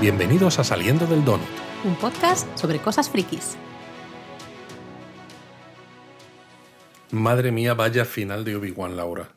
Bienvenidos a Saliendo del Donut. Un podcast sobre cosas frikis. Madre mía, vaya final de Obi-Wan, Laura.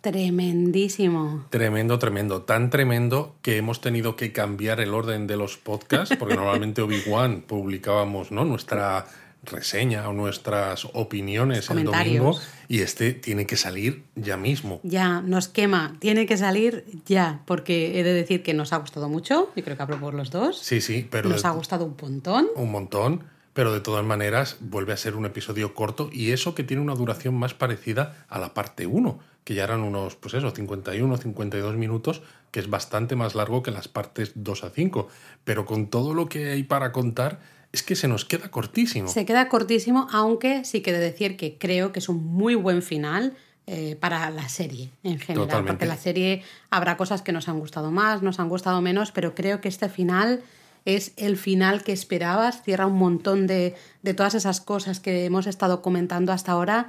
Tremendísimo. Tremendo, tremendo. Tan tremendo que hemos tenido que cambiar el orden de los podcasts, porque normalmente Obi-Wan publicábamos ¿no? nuestra reseña o nuestras opiniones el domingo y este tiene que salir ya mismo. Ya, nos quema, tiene que salir ya, porque he de decir que nos ha gustado mucho, y creo que hablo por los dos. Sí, sí, pero... Nos ha gustado un montón. Un montón, pero de todas maneras vuelve a ser un episodio corto y eso que tiene una duración más parecida a la parte 1, que ya eran unos, pues eso, 51, 52 minutos, que es bastante más largo que las partes 2 a 5, pero con todo lo que hay para contar es que se nos queda cortísimo. Se queda cortísimo, aunque sí que de decir que creo que es un muy buen final eh, para la serie en general. Porque la serie habrá cosas que nos han gustado más, nos han gustado menos, pero creo que este final es el final que esperabas, cierra un montón de, de todas esas cosas que hemos estado comentando hasta ahora.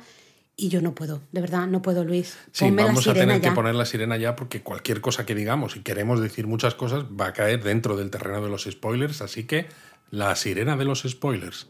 Y yo no puedo, de verdad, no puedo, Luis. Sí, vamos a tener que poner la sirena ya porque cualquier cosa que digamos y queremos decir muchas cosas va a caer dentro del terreno de los spoilers, así que la sirena de los spoilers.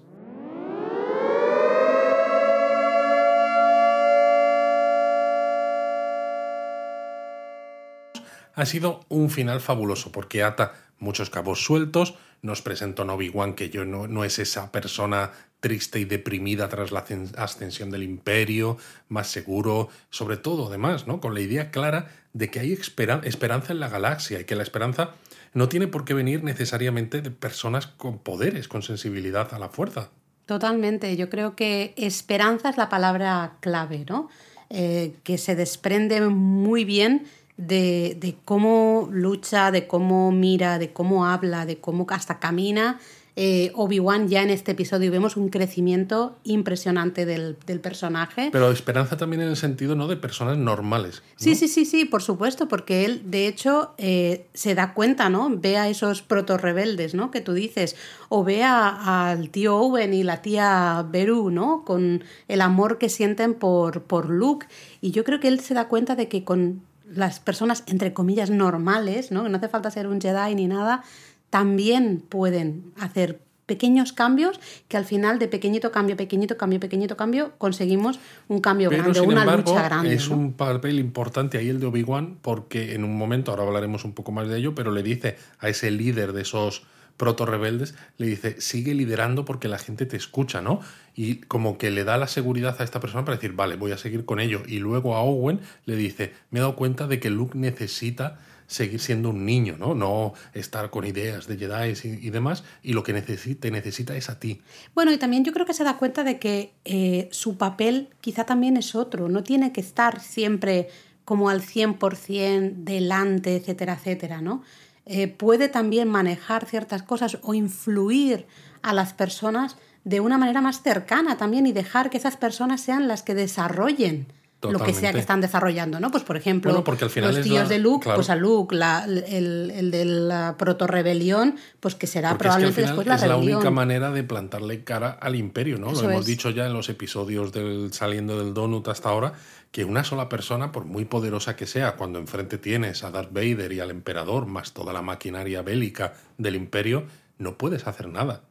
Ha sido un final fabuloso porque ata muchos cabos sueltos, nos presentó a Obi-Wan que yo no, no, es esa persona triste y deprimida tras la ascensión del imperio, más seguro, sobre todo además, ¿no? con la idea clara de que hay esperanza en la galaxia y que la esperanza no tiene por qué venir necesariamente de personas con poderes, con sensibilidad a la fuerza. Totalmente, yo creo que esperanza es la palabra clave, ¿no? Eh, que se desprende muy bien de, de, cómo lucha, de cómo mira, de cómo habla, de cómo hasta camina eh, Obi-Wan ya en este episodio vemos un crecimiento impresionante del, personaje. Pero esperanza también en el sentido ¿no? de personas normales. Sí, sí, sí, sí, por supuesto, porque él de hecho eh, se da cuenta, ¿no? Ve a esos proto-rebeldes, ¿no? Que tú dices, o ve al tío Owen y la tía Beru, ¿no? Con el amor que sienten por, por Luke. Y yo creo que él se da cuenta de que con las personas, entre comillas, normales, ¿no? Que no hace falta ser un Jedi ni nada, también pueden hacer pequeños cambios que al final de pequeñito cambio, pequeñito cambio, pequeñito cambio, conseguimos un cambio grande, una lucha grande. Es un papel importante ahí el de Obi-Wan porque en un momento, ahora hablaremos un poco más de ello, pero le dice a ese líder de esos proto rebeldes, le dice, sigue liderando porque la gente te escucha, ¿no? Y como que le da la seguridad a esta persona para decir, vale, voy a seguir con ello. Y luego a Owen le dice, me he dado cuenta de que Luke necesita seguir siendo un niño, ¿no? No estar con ideas de Jedi y, demás, y lo que necesita, necesita es a ti. Bueno, y también yo creo que se da cuenta de que eh, su papel quizá también es otro, no tiene que estar siempre como al 100% delante, etcétera, etcétera, ¿no? Eh, puede también manejar ciertas cosas o influir a las personas de una manera más cercana también y dejar que esas personas sean las que desarrollen lo que sea que están desarrollando, ¿no? Pues por ejemplo, porque al final los tíos de Luke, pues a Luke, el, de la proto-rebelión, pues que será probablemente después la rebelión. Es la única manera de plantarle cara al imperio, ¿no? lo hemos dicho ya en los episodios del saliendo del Donut hasta ahora, que una sola persona, por muy poderosa que sea, cuando enfrente tienes a Darth Vader y al emperador, más toda la maquinaria bélica del imperio, no puedes hacer nada.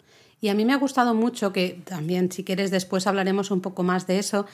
Y a mí me ha gustado mucho, que también si quieres después hablaremos un poco más de eso,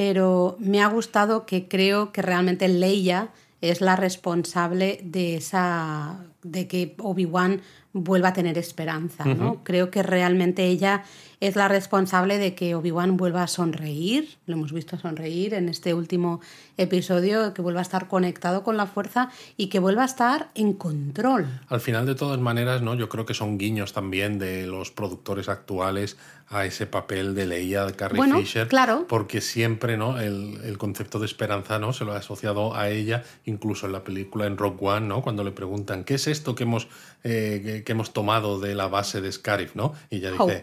pero me ha gustado que creo que realmente Leia es la responsable de esa de que Obi-Wan vuelva a tener esperanza, ¿no? Creo que realmente ella es la responsable de que Obi-Wan vuelva a sonreír, lo hemos visto sonreír en este último episodio, que vuelva a estar conectado con la fuerza y que vuelva a estar en control. Al final, de todas maneras, ¿no? Yo creo que son guiños también de los productores actuales a ese papel de Leia de Carrie Fisher. Claro. Porque siempre, ¿no? El, el, concepto de esperanza, ¿no? Se lo ha asociado a ella, incluso en la película en Rock One, ¿no? Cuando le preguntan, ¿qué es esto que hemos, eh, que, hemos tomado de la base de Scarif, ¿no? Y ella dice,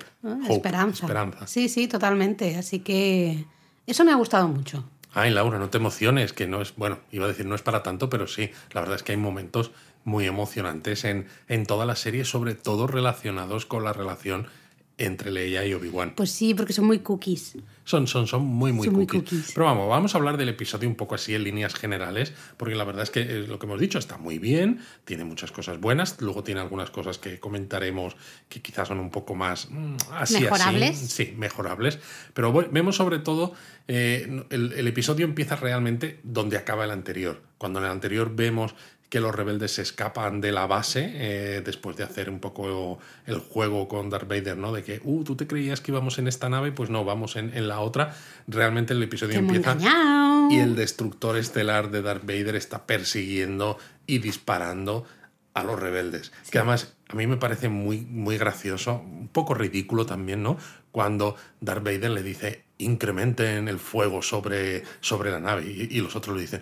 esperanza. esperanza. Sí, sí, totalmente. Así que eso me ha gustado mucho. Ay, Laura, no te emociones, que no es, bueno, iba a decir no es para tanto, pero sí, la verdad es que hay momentos muy emocionantes en, en toda la serie, sobre todo relacionados con la relación entre Leia y Obi-Wan. Pues sí, porque son muy cookies. Son, son, son muy, muy, Son muy cookies. Pero vamos, vamos a hablar del episodio un poco así en líneas generales, porque la verdad es que eh, lo que hemos dicho está muy bien, tiene muchas cosas buenas, luego tiene algunas cosas que comentaremos que quizás son un poco más mm, así, ¿Mejorables? así. Sí, mejorables. Pero bueno, vemos sobre todo, eh, el, el episodio empieza realmente donde acaba el anterior. Cuando en el anterior vemos que los rebeldes se escapan de la base eh, después de hacer un poco el juego con Darth Vader, ¿no? De que, uh, tú te creías que íbamos en esta nave, pues no, vamos en, en la otra. Realmente el episodio empieza engañado. y el destructor estelar de Darth Vader está persiguiendo y disparando a los rebeldes. Que además a mí me parece muy, muy gracioso, un poco ridículo también, ¿no? Cuando Darth Vader le dice, incrementen el fuego sobre, sobre la nave. Y, y los otros le dicen,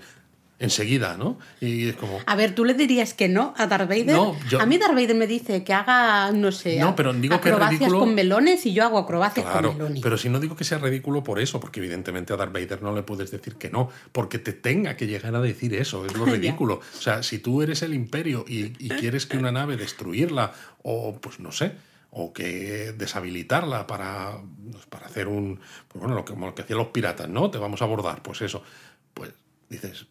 enseguida, ¿no? Y es como... A ver, ¿tú le dirías que no a Darth Vader? No, yo- A mí Darth Vader me dice que haga, no sé, No, pero digo que acrobacias ridículo- con melones y yo hago acrobacias Claro, con melones. pero si no digo que sea ridículo por eso, porque evidentemente a Darth Vader no le puedes decir que no, porque te tenga que llegar a decir eso, es lo ridículo. O sea, si tú eres el imperio y, y quieres que una nave destruirla, o pues no sé, o que deshabilitarla para, pues, para hacer un, pues bueno, lo que, como lo que hacían los piratas, ¿no? Te vamos a abordar, pues eso, pues dices,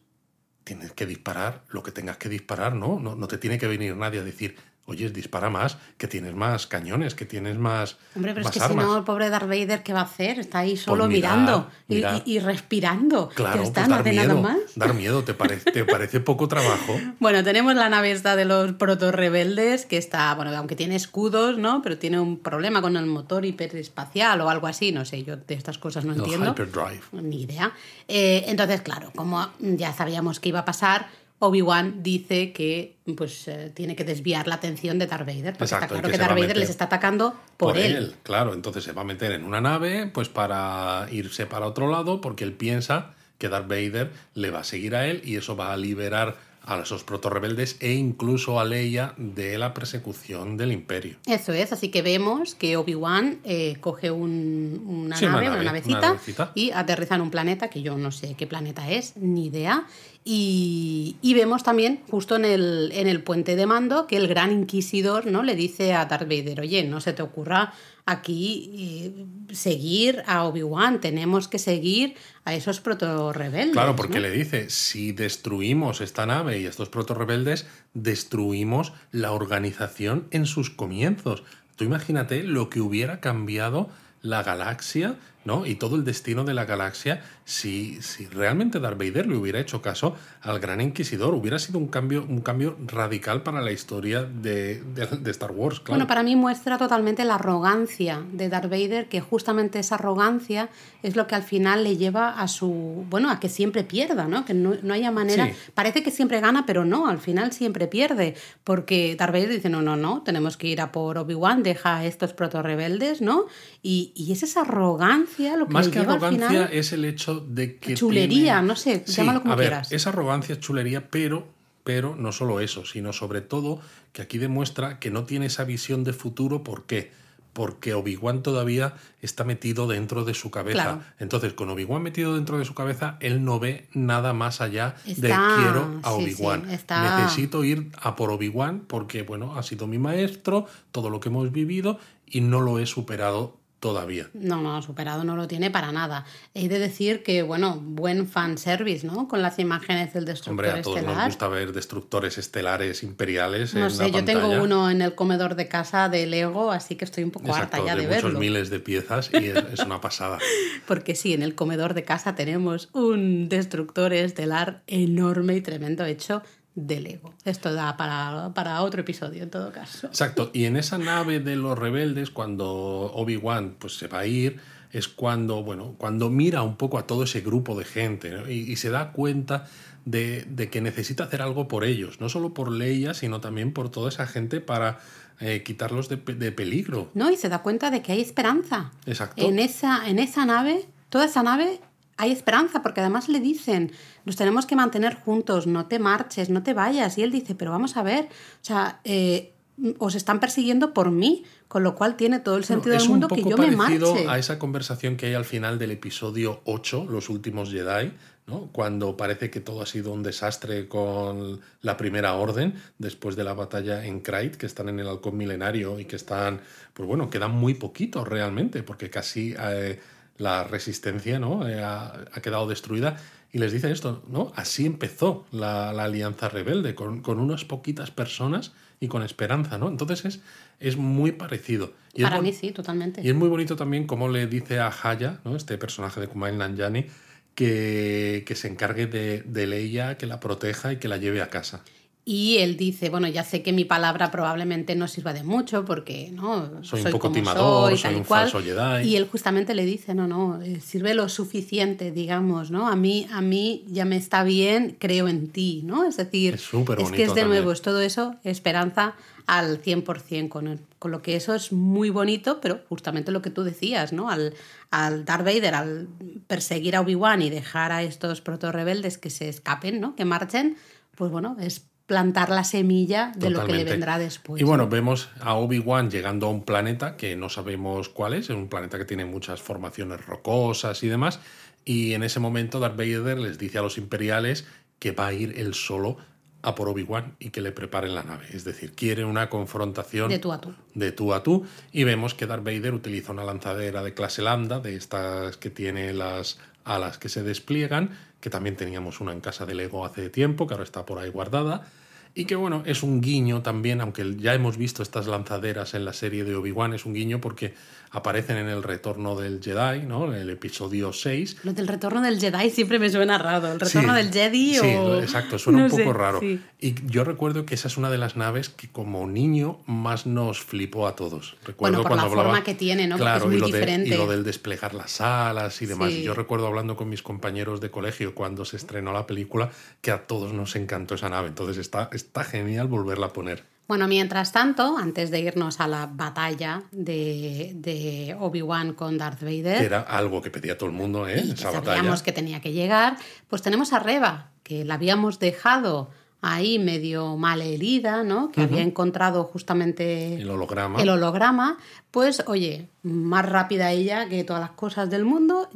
tienes que disparar lo que tengas que disparar, ¿no? No, no te tiene que venir nadie a decir, oye, dispara más, que tienes más cañones, que tienes más, Hombre, pero es que si no, el pobre Darth Vader, ¿qué va a hacer? Está ahí solo mirar, mirando y- mirar. Y, y respirando. Claro, está, pues no dar miedo, más. dar miedo, ¿te parece, te parece poco trabajo? Bueno, tenemos la nave esta de los proto-rebeldes, que está, bueno, aunque tiene escudos, ¿no? Pero tiene un problema con el motor hiperespacial o algo así, no sé, yo de estas cosas no El entiendo. hyperdrive. Ni idea. Eh, entonces, claro, como ya sabíamos que iba a pasar, Obi-Wan dice que pues eh, tiene que desviar la atención de Darth Vader, porque Exacto, está claro que que Darth Vader les está atacando por, él. Claro, entonces se va a meter en una nave pues para irse para otro lado porque él piensa que Darth Vader le va a seguir a él y eso va a liberar a esos proto-rebeldes e incluso a Leia de la persecución del imperio. Eso es, así que vemos que Obi-Wan eh, coge un- una, Sí, una nave, una, nave, navecita, una navecita. y aterriza en un planeta que yo no sé qué planeta es, ni idea. Y, y vemos también, justo en el, en el puente de mando, que el gran inquisidor ¿no? le dice a Darth Vader, oye, no se te ocurra aquí eh, seguir a Obi-Wan, tenemos que seguir a esos proto-rebeldes. Claro, porque ¿no? le dice, si destruimos esta nave y estos proto-rebeldes, destruimos la organización en sus comienzos. Tú imagínate lo que hubiera cambiado la galaxia, ¿no? Y todo el destino de la galaxia si, si realmente Darth Vader le hubiera hecho caso al Gran Inquisidor. Hubiera sido un cambio, un cambio radical para la historia de, de- de Star Wars, claro. Bueno, para mí muestra totalmente la arrogancia de Darth Vader, que justamente esa arrogancia es lo que al final le lleva a su. Bueno, a que siempre pierda, ¿no? Que no, no haya manera. Sí. Parece que siempre gana, pero no, al final siempre pierde. Porque Darth Vader dice: no, no, no, tenemos que ir a por Obi-Wan, deja a estos proto-rebeldes, ¿no? Y, y es esa arrogancia lo que Más le que lleva arrogancia al final. es el hecho de que. Chulería, tiene- no sé, Sí, llámalo como a ver, quieras. Es arrogancia, es chulería, pero, pero no solo eso, sino sobre todo que aquí demuestra que no tiene esa visión de futuro. ¿Por qué? Porque Obi-Wan todavía está metido dentro de su cabeza. Claro. Entonces, con Obi-Wan metido dentro de su cabeza, él no ve nada más allá de Está- quiero a sí, sí, Obi-Wan. Necesito ir a por Obi-Wan porque, bueno, ha sido mi maestro, todo lo que hemos vivido y no lo he superado todavía. No, no, superado no lo tiene para nada. He de decir que, bueno, buen fanservice, ¿no? Con las imágenes del destructor Hombre, a todos nos estelar. gusta ver destructores estelares imperiales No en sé, la yo tengo uno en el comedor de casa de Lego, así que estoy un poco Exacto, harta ya de, de, muchos verlo. miles de piezas y es, es una pasada. Porque sí, en el comedor de casa tenemos un destructor estelar enorme y tremendo hecho de Lego. Esto da para, para otro episodio en todo caso. Exacto, y en esa nave de los rebeldes, cuando Obi-Wan pues, se va a ir, es cuando, bueno, cuando mira un poco a todo ese grupo de gente ¿no? y, y se da cuenta de, de que necesita hacer algo por ellos, no solo por Leia, sino también por toda esa gente para eh, quitarlos de, de peligro. ¿No? Y se da cuenta de que hay esperanza. Exacto. En esa, en esa nave, toda esa nave, hay esperanza, porque además le dicen, nos tenemos que mantener juntos, no te marches, no te vayas. Y él dice, pero vamos a ver, o sea, eh, os están persiguiendo por mí, con lo cual tiene todo el sentido del mundo un que yo me parecido marche. a esa conversación que hay al final del episodio 8, Los últimos Jedi, ¿no? Cuando parece que todo ha sido un desastre con la primera orden, después de la batalla en Krayt, que están en el halcón milenario y que están, pues bueno, quedan muy poquitos realmente, porque casi eh, la resistencia ¿no? Eh, ha, ha, quedado destruida. Y les dice esto, ¿no? Así empezó la, la alianza rebelde, con, con, unas poquitas personas y con esperanza, ¿no? Entonces es, es muy parecido. Y Para es mí sí, totalmente. Y es muy bonito también cómo le dice a Haya, ¿no? este personaje de Kumail Nanjiani, que, que se encargue de, de Leia, que la proteja y que la lleve a casa. Y él dice, bueno, ya sé que mi palabra probablemente no sirva de mucho porque no soy, soy un poco timador, soy, un cual. falso Jedi. Y él justamente le dice, no, no, eh, sirve lo suficiente, digamos, ¿no? A mí, a mí ya me está bien, creo en ti, ¿no? Es decir, Es que es de también. nuevo, es todo eso, esperanza al 100%, con, con lo que eso es muy bonito, pero justamente lo que tú decías, ¿no? Al, al Darth Vader, al perseguir a Obi-Wan y dejar a estos proto-rebeldes que se escapen, ¿no? Que marchen, pues bueno, es plantar la semilla de lo que le vendrá después. Y bueno, ¿no? vemos a Obi-Wan llegando a un planeta que no sabemos cuál es, es un planeta que tiene muchas formaciones rocosas y demás. Y en ese momento Darth Vader les dice a los imperiales que va a ir él solo a por Obi-Wan y que le preparen la nave. Es decir, quiere una confrontación De tú a tú. de tú a tú. Y vemos que Darth Vader utiliza una lanzadera de clase lambda, de estas que tiene las alas que se despliegan, que también teníamos una en casa de Lego hace tiempo, que ahora está por ahí guardada. Y que bueno, es un guiño también, aunque ya hemos visto estas lanzaderas en la serie de Obi-Wan, es un guiño porque aparecen en el retorno del Jedi, ¿no? En el episodio 6. Lo del retorno del Jedi siempre me suena raro. El retorno Sí, del Jedi sí, o... exacto, suena no un poco sé, raro. sí. Y yo recuerdo que esa es una de las naves que como niño más nos flipó a todos. Recuerdo Bueno, por cuando la hablaba, forma que tiene, ¿no? Porque Claro, es muy y, lo de- diferente. y lo del desplegar las alas y demás. Sí. Yo recuerdo hablando con mis compañeros de colegio cuando se estrenó la película que a todos nos encantó esa nave. Entonces está, está genial volverla a poner. Bueno, mientras tanto, antes de irnos a la batalla de, de Obi-Wan con Darth Vader, Que era algo que pedía todo el mundo, ¿eh? y que sabíamos batalla. que tenía que llegar, pues tenemos a Reba, que la habíamos dejado ahí medio mal herida, ¿no? Que había encontrado justamente El holograma. el holograma, pues oye, más rápida ella que todas las cosas del mundo.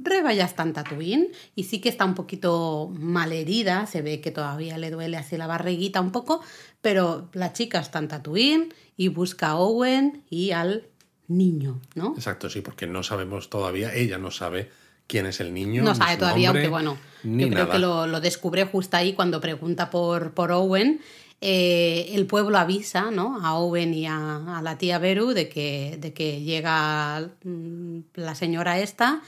Reba ya está en Tatooine y sí que está un poquito mal herida, se ve que todavía le duele así la barriguita un poco, pero la chica está en Tatooine y busca a Owen y al niño, ¿no? Exacto, sí, porque no sabemos todavía, ella no sabe quién es el niño. No sabe todavía, nombre, aunque bueno, yo creo nada. que lo, lo descubre justo ahí cuando pregunta por, por Owen. Eh, el pueblo avisa ¿no? a Owen y a, a la tía Beru de que, de que llega mm, la señora esta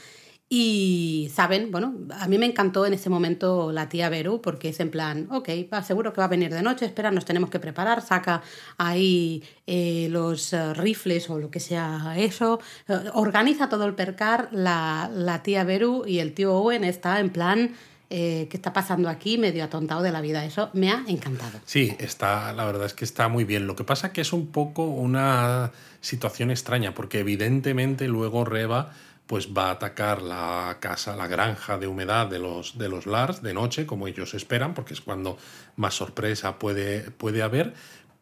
y saben, bueno, a mí me encantó en ese momento la tía Beru porque es en plan, ok, seguro que va a venir de noche, espera, nos tenemos que preparar, saca ahí eh, los eh, rifles o lo que sea eso, eh, organiza todo el percar, la, la tía Beru y el tío Owen está en plan, ¿qué está pasando aquí? Medio atontado de la vida, eso me ha encantado. Sí, está, la verdad es que está muy bien. Lo que pasa que es un poco una situación extraña, porque evidentemente luego Reba pues va a atacar la casa, la granja de humedad de los, de los Lars de noche, como ellos esperan, porque es cuando más sorpresa puede, puede haber.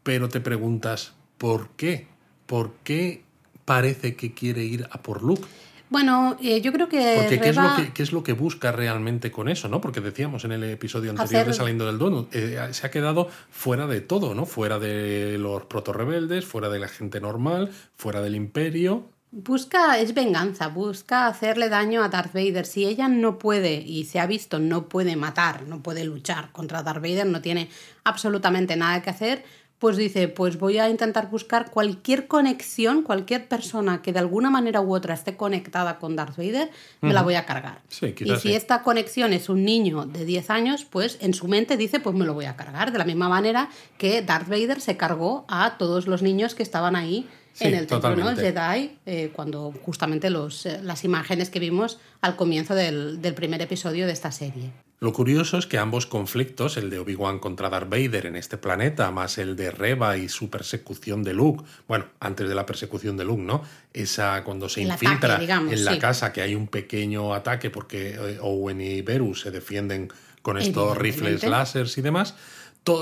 Pero te preguntas, ¿por qué? ¿Por qué parece que quiere ir a por Luke? Bueno, eh, yo creo que Porque ¿qué, es lo que, qué es lo que busca realmente con eso? ¿no? Porque decíamos en el episodio anterior Hacer- de Saliendo del Donut, eh, se ha quedado fuera de todo, ¿no? Fuera de los proto-rebeldes, fuera de la gente normal, fuera del imperio. Busca, es venganza, busca hacerle daño a Darth Vader. Si ella no puede, y se ha visto, no puede matar, no puede luchar contra Darth Vader, no tiene absolutamente nada que hacer, pues dice, pues voy a intentar buscar cualquier conexión, cualquier persona que de alguna manera u otra esté conectada con Darth Vader, me la voy a cargar. Sí, y si sí. esta conexión es un niño de 10 años, pues en su mente dice, pues me lo voy a cargar. De la misma manera que Darth Vader se cargó a todos los niños que estaban ahí Sí, en el templo ¿no? totalmente. Jedi, eh, cuando justamente los, eh, las imágenes que vimos al comienzo del, del primer episodio de esta serie. Lo curioso es que ambos conflictos, el de Obi-Wan contra Darth Vader en este planeta, más el de Reba y su persecución de Luke, bueno, antes de la persecución de Luke, ¿no? Esa cuando se El ataque, infiltra digamos, en la sí. casa, que hay un pequeño ataque porque eh, Owen y Beru se defienden con estos rifles láseres y demás.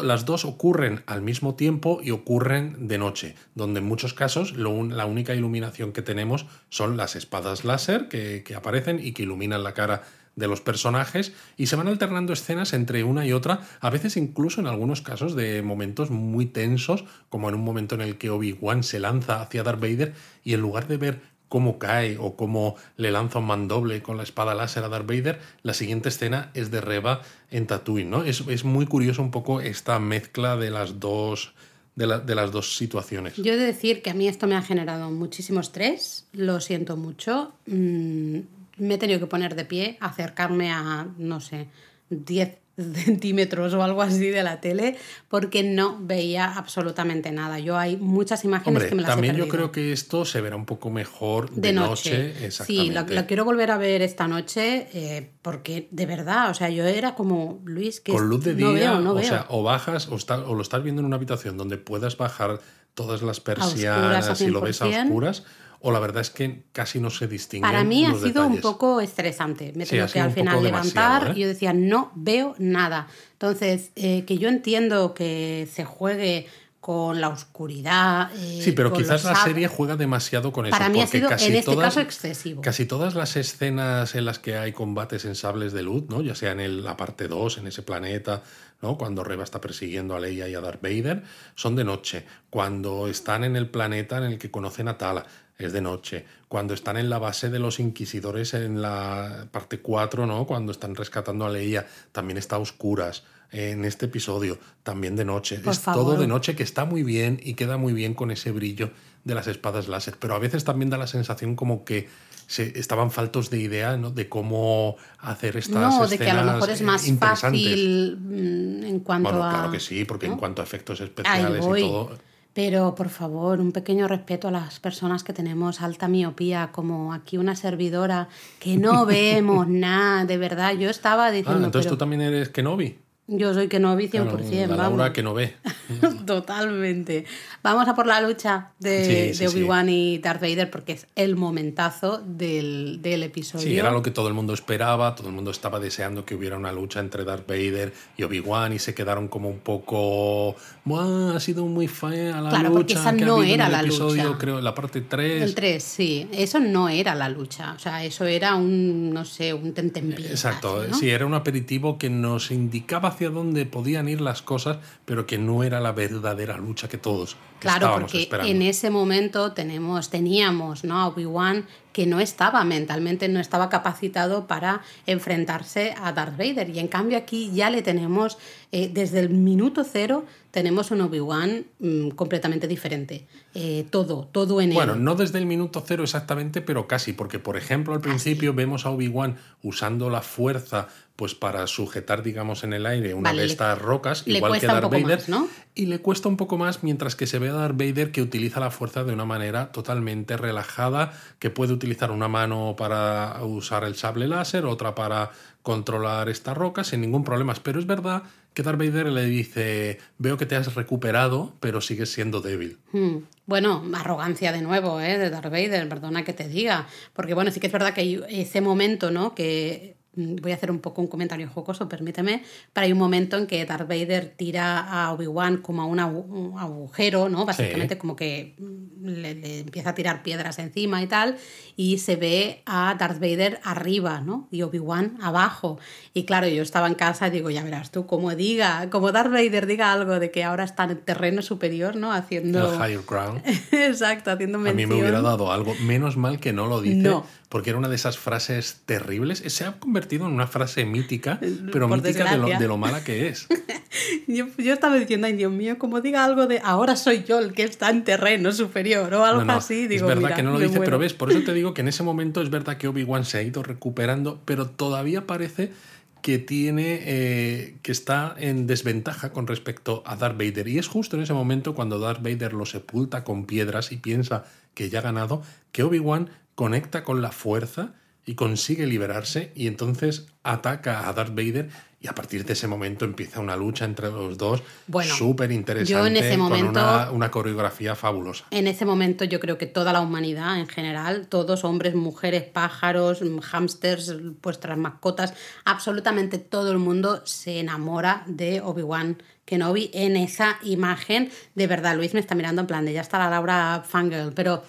Las dos ocurren al mismo tiempo y ocurren de noche, donde en muchos casos la única iluminación que tenemos son las espadas láser que, que aparecen y que iluminan la cara de los personajes y se van alternando escenas entre una y otra, a veces incluso en algunos casos de momentos muy tensos, como en un momento en el que Obi-Wan se lanza hacia Darth Vader y en lugar de ver cómo cae o cómo le lanza un mandoble con la espada láser a Darth Vader, la siguiente escena es de Reba en Tatooine, ¿no? Es, es muy curioso un poco esta mezcla de las dos de, las dos situaciones. Yo he de decir que a mí esto me ha generado muchísimo estrés, lo siento mucho. Mm, me he tenido que poner de pie, acercarme a, no sé, 10 centímetros o algo así de la tele porque no veía absolutamente nada. Yo hay muchas imágenes que me las también he yo creo que esto se verá un poco mejor de, noche. Sí, lo, quiero volver a ver esta noche eh, porque de verdad, o sea, yo era como Luis que con luz de día, o sea, o bajas o, o, lo estás viendo en una habitación donde puedas bajar todas las persianas y lo ves a oscuras o la verdad es que casi no se distingue. Para mí ha sido un poco estresante. Me tengo que al final levantar ¿eh? y yo decía, no veo nada. Entonces, eh, que yo entiendo que se juegue con la oscuridad. Eh, sí, pero quizás la serie juega demasiado con eso. Para mí ha sido, en este caso, excesivo. Casi todas las escenas en las que hay combates en sables de luz, ¿no? ya sea en la parte 2, en ese planeta, ¿no? cuando Reba está persiguiendo a Leia y a Darth Vader, son de noche. Cuando están en el planeta en el que conocen a Tala, es de noche. Cuando están en la base de los inquisidores en la parte 4, ¿no? Cuando están rescatando a Leia, también está a oscuras. En este episodio, también de noche. es todo de noche que está muy bien y queda muy bien con ese brillo de las espadas láser. Pero a veces también da la sensación como que se, estaban faltos de idea ¿no? de cómo hacer estas no, de que a lo mejor es más fácil mm, en cuanto bueno, Claro que sí, porque en cuanto a efectos especiales y todo pero por favor, un pequeño respeto a las personas que tenemos alta miopía, como aquí una servidora, que no vemos nada, de verdad. Yo estaba diciendo. Ah, entonces tú también eres Kenobi. Yo soy Kenobi 100%. la Laura que no ve. Totalmente. Vamos a por la lucha de, Obi-Wan y Darth Vader porque es el momentazo del, episodio. Sí, era lo que todo el mundo esperaba. Todo el mundo estaba deseando que hubiera una lucha entre Darth Vader y Obi-Wan y se quedaron como un poco. Ha sido muy fea la claro, porque esa no era la episodio, lucha. creo, la parte 3. El 3, sí. Eso no era la lucha. O sea, eso era un, no sé, un tentempié. Exacto. Sí, era un aperitivo que nos indicaba hacia dónde podían ir las cosas, pero que no era la verdadera lucha que todos claro, porque en ese momento tenemos, teníamos ¿no? a Obi-Wan que no estaba mentalmente, no estaba capacitado para enfrentarse a Darth Vader. Y en cambio aquí ya le tenemos, eh, desde el minuto cero, tenemos un Obi-Wan mm, completamente diferente. Eh, todo, todo en él. Bueno, no desde el minuto cero exactamente, pero casi, porque por ejemplo al principio vemos a Obi-Wan usando la fuerza pues para sujetar, digamos, en el aire una de estas rocas, igual que Darth Vader, y le cuesta un poco más mientras que se ve a Darth Vader que utiliza la fuerza de una manera totalmente relajada, que puede utilizar una mano para usar el sable láser, otra para controlar estas rocas sin ningún problema. Pero es verdad que Darth Vader le dice, veo que te has recuperado, pero sigues siendo débil. Hmm. Bueno, arrogancia de nuevo, ¿eh? De Darth Vader, perdona que te diga. Porque bueno, sí que es verdad que ese momento, ¿no? Que voy a hacer un poco un comentario jocoso, permíteme, pero hay un momento en que Darth Vader tira a Obi-Wan como a un agujero, ¿no? Básicamente como que mm, le, empieza a tirar piedras encima y tal, y se ve a Darth Vader arriba, ¿no? Y Obi-Wan abajo. Y claro, yo estaba en casa y digo, ya verás tú, como diga, como Darth Vader diga algo de que ahora está en terreno superior, ¿no? Haciendo... El higher ground. Exacto, haciendo mención. A mí me hubiera dado algo. Menos mal que no lo dice. No porque era una de esas frases terribles. Se ha convertido en una frase mítica, pero mítica de lo, de lo, mala que es. yo, estaba diciendo, ay Dios mío, como diga algo de ahora soy yo el que está en terreno superior o algo así. Digo, es verdad que no lo dice, pero ves, por eso te digo que en ese momento es verdad que Obi-Wan se ha ido recuperando, pero todavía parece que tiene eh, que está en desventaja con respecto a Darth Vader y es justo en ese momento cuando Darth Vader lo sepulta con piedras y piensa que ya ha ganado que Obi-Wan conecta con la fuerza y consigue liberarse y entonces ataca a Darth Vader y a partir de ese momento empieza una lucha entre los dos bueno, súper interesante con una, una, coreografía fabulosa. En ese momento yo creo que toda la humanidad en general, todos hombres, mujeres, pájaros, hámsters, vuestras mascotas, absolutamente todo el mundo se enamora de Obi-Wan Kenobi en esa imagen. De verdad, Luis me está mirando en plan de ya está la Laura Fangirl, pero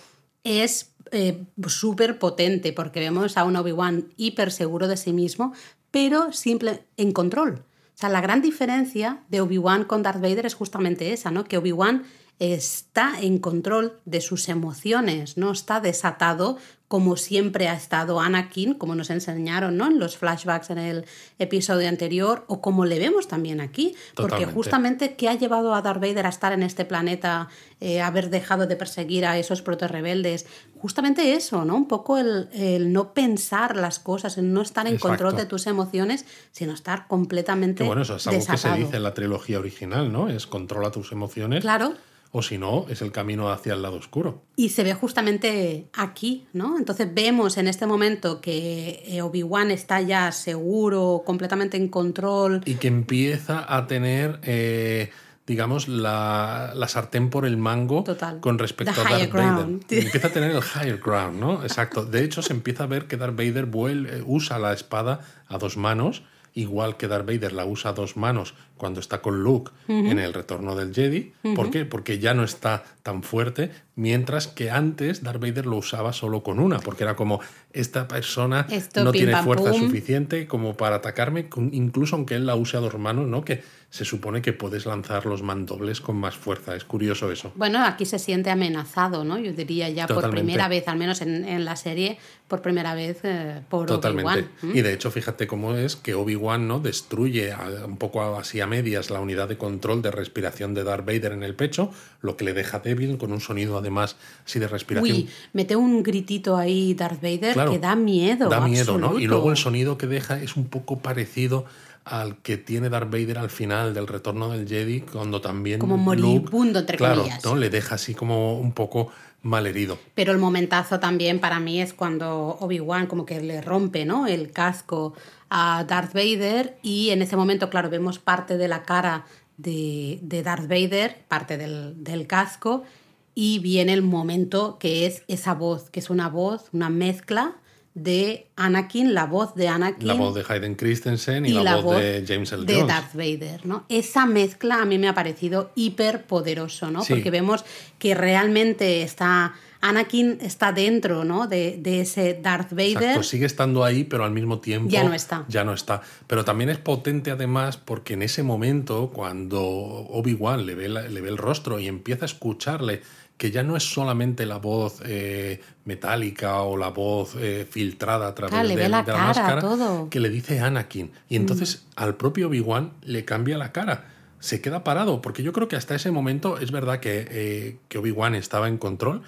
es eh, súper potente porque vemos a un Obi-Wan hiper seguro de sí mismo, pero simple en control. O sea, la gran diferencia de Obi-Wan con Darth Vader es justamente esa, ¿no? Que Obi-Wan está en control de sus emociones, no está desatado como siempre ha estado Anakin, como nos enseñaron ¿no? en los flashbacks en el episodio anterior, o como le vemos también aquí. Porque justamente, ¿qué ha llevado a Darth Vader a estar en este planeta, eh, haber dejado de perseguir a esos proto-rebeldes? Justamente eso, ¿no? Un poco el, no pensar las cosas, el no estar en control de tus emociones, sino estar completamente. bueno, eso es algo que se dice en la trilogía original, ¿no? Es controla tus emociones. Claro o si no, es el camino hacia el lado oscuro. Y se ve justamente aquí, ¿no? Entonces vemos en este momento que eh, Obi-Wan está ya seguro, completamente en control. Y que empieza a tener... Eh, digamos, la, sartén por el mango con respecto a Darth Vader. Empieza a tener el higher ground, ¿no? Exacto. De hecho, se empieza a ver que Darth Vader usa la espada a dos manos igual que Darth Vader la usa a dos manos cuando está con Luke en el retorno del Jedi. ¿Por qué? Porque ya no está tan fuerte, mientras que antes Darth Vader lo usaba solo con una, porque era como, esta persona no tiene fuerza suficiente como para atacarme, incluso aunque él la use a dos manos, ¿no? Que se supone que puedes lanzar los mandobles con más fuerza. Es curioso eso. Bueno, aquí se siente amenazado, ¿no? Yo diría ya por primera vez, al menos en, la serie, por primera vez eh, por Totalmente. Y de hecho, fíjate cómo es que Obi-Wan ¿no? destruye un poco así a medias la unidad de control de respiración de Darth Vader en el pecho, lo que le deja débil con un sonido además así de respiración. Uy, mete un gritito ahí Darth Vader que da miedo. Da miedo, ¿no? Y luego el sonido que deja es un poco parecido al que tiene Darth Vader al final del retorno del Jedi, cuando también. Como moribundo, entre claro, ¿no? Le deja así como un poco mal herido. Pero el momentazo también para mí es cuando Obi-Wan como que le rompe ¿no? el casco a Darth Vader y en ese momento, claro, vemos parte de la cara de, de Darth Vader, parte del, del casco, y viene el momento que es esa voz, que es una voz, una mezcla de Anakin, la voz de Anakin. La voz de Hayden Christensen y, la, voz, de James L. De Darth Vader, ¿no? Esa mezcla a mí me ha parecido hiper poderoso, ¿no? Porque vemos que realmente está. Anakin está dentro ¿no? de, ese Darth Vader. sigue estando ahí, pero al mismo tiempo. Ya no está. Ya no está. Pero también es potente, además, porque en ese momento, cuando Obi-Wan le, ve le ve el rostro y empieza a escucharle que ya no es solamente la voz eh, metálica o la voz eh, filtrada a través de, la, máscara que le dice Anakin. Y entonces mm. al propio Obi-Wan le cambia la cara. Se queda parado, porque yo creo que hasta ese momento es verdad que, eh, que Obi-Wan estaba en control,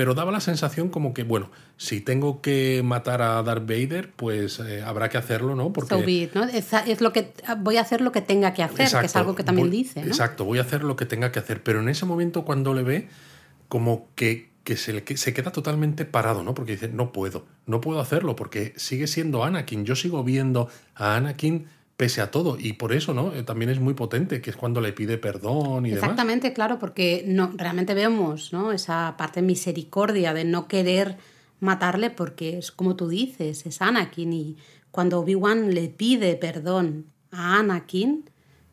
pero daba la sensación como que, bueno, si tengo que matar a Darth Vader, pues habrá que hacerlo, ¿no? Porque ¿no? Es, lo que voy a hacer lo que tenga que hacer, que es algo que también dice. Exacto, voy a hacer lo que tenga que hacer. Pero en ese momento cuando le ve, como que, se, se, queda totalmente parado, ¿no? Porque dice, no puedo, no puedo hacerlo, porque sigue siendo Anakin. Yo sigo viendo a Anakin pese a todo. Y por eso, ¿no? Eh, también es muy potente, que es cuando le pide perdón y Exactamente, claro, porque no, realmente vemos, ¿no? Esa parte de misericordia de no querer matarle porque es como tú dices, es Anakin. Y cuando Obi-Wan le pide perdón a Anakin,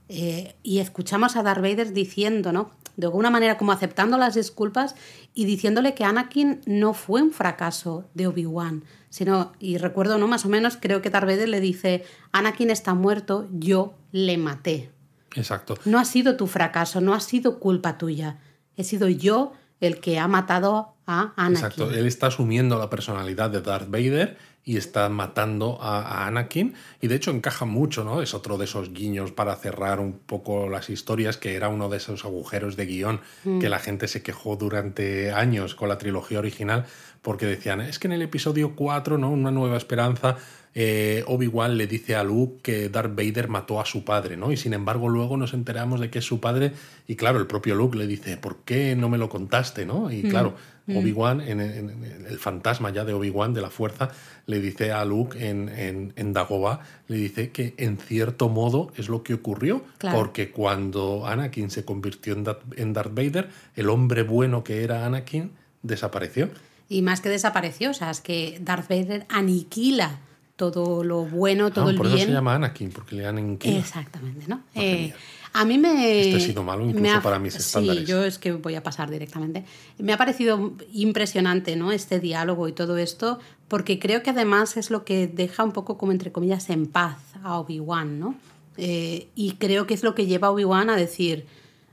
eh, y escuchamos a Darth Vader diciendo, ¿no? de alguna manera como aceptando las disculpas y diciéndole que Anakin no fue un fracaso de Obi-Wan, sino, y recuerdo, ¿no? Más o menos, creo que Darth le dice, Anakin está muerto, yo le maté. Exacto. No ha sido tu fracaso, no ha sido culpa tuya, he sido yo el que ha matado a Anakin. Exacto, él está asumiendo la personalidad de Darth Vader y está matando a, Anakin. Y de hecho encaja mucho, ¿no? Es otro de esos guiños para cerrar un poco las historias, que era uno de esos agujeros de guion mm. que la gente se quejó durante años con la trilogía original, porque decían, es que en el episodio 4, ¿no? Una nueva esperanza, eh, Obi-Wan le dice a Luke que Darth Vader mató a su padre, ¿no? Y sin embargo luego nos enteramos de que es su padre y claro, el propio Luke le dice, ¿por qué no me lo contaste, ¿no? Y mm. claro, Mm. Obi-Wan, en, el fantasma ya de Obi-Wan, de la fuerza, le dice a Luke en, en, Dagobah, le dice que en cierto modo es lo que ocurrió, porque cuando Anakin se convirtió en, Darth Vader, el hombre bueno que era Anakin desapareció. Y más que desapareció, o sea, es que Darth Vader aniquila todo lo bueno, todo ah, el bien. Por eso se llama Anakin, porque le aniquila. Exactamente, ¿no? Eh, A mí me. Este ha sido malo incluso me ha- para mis estándares. Sí, yo es que voy a pasar directamente. Me ha parecido impresionante, ¿no? Este diálogo y todo esto, porque creo que además es lo que deja un poco como entre comillas en paz a Obi-Wan, ¿no? Eh, y creo que es lo que lleva a Obi-Wan a decir,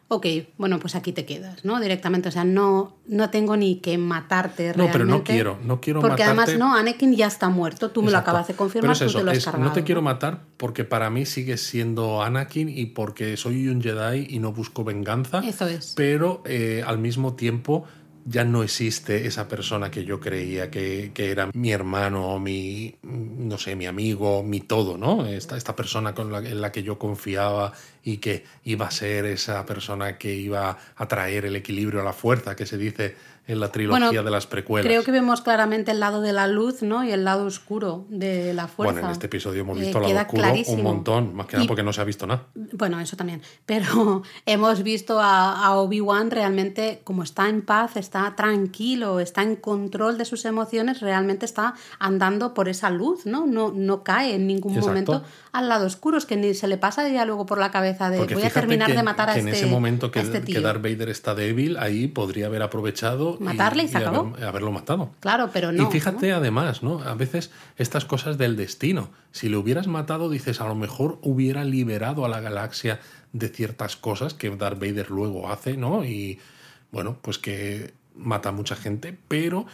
ok, bueno, pues aquí te quedas, ¿no? Directamente, o sea, no, no tengo ni que matarte No, pero no realmente, quiero, no quiero Porque además, matarte. no, Anakin ya está muerto, tú me lo acabas de Pero confirmar, es tú eso, te lo has es, cargado. no te quiero matar porque para mí sigues siendo Anakin y porque soy un Jedi y no busco venganza. Eso es. Pero eh, al mismo tiempo ya no existe esa persona que yo creía que, que era mi hermano, mi, no sé, mi amigo, mi todo, ¿no? Esta, esta persona con la, en la que yo confiaba y que iba a ser esa persona que iba a traer el equilibrio a la fuerza, que se dice en la trilogía Bueno, de las precuelas. Creo que vemos claramente el lado de la luz, ¿no? Y el lado oscuro de la fuerza. Bueno, en este episodio hemos Eh, visto el queda lado oscuro clarísimo. un montón, más que nada Y- porque no se ha visto nada. Bueno, eso también. Pero hemos visto a, a Obi-Wan realmente como está en paz, está tranquilo, está en control de sus emociones, realmente está andando por esa luz, ¿no? No, no cae en ningún Exacto. momento al lado oscuro, es que ni se le pasa ya luego por la cabeza de Porque voy a terminar que, de matar a que este en ese momento que, este que. Darth Vader está débil, ahí podría haber aprovechado Matarle y se acabó. haber- haberlo matado. Claro, pero no. y fíjate además, ¿no? A veces estas cosas del destino. Si le hubieras matado, dices, a lo mejor hubiera liberado a la galaxia de ciertas cosas que Darth Vader luego hace, ¿no? Y bueno, pues que mata a mucha gente, pero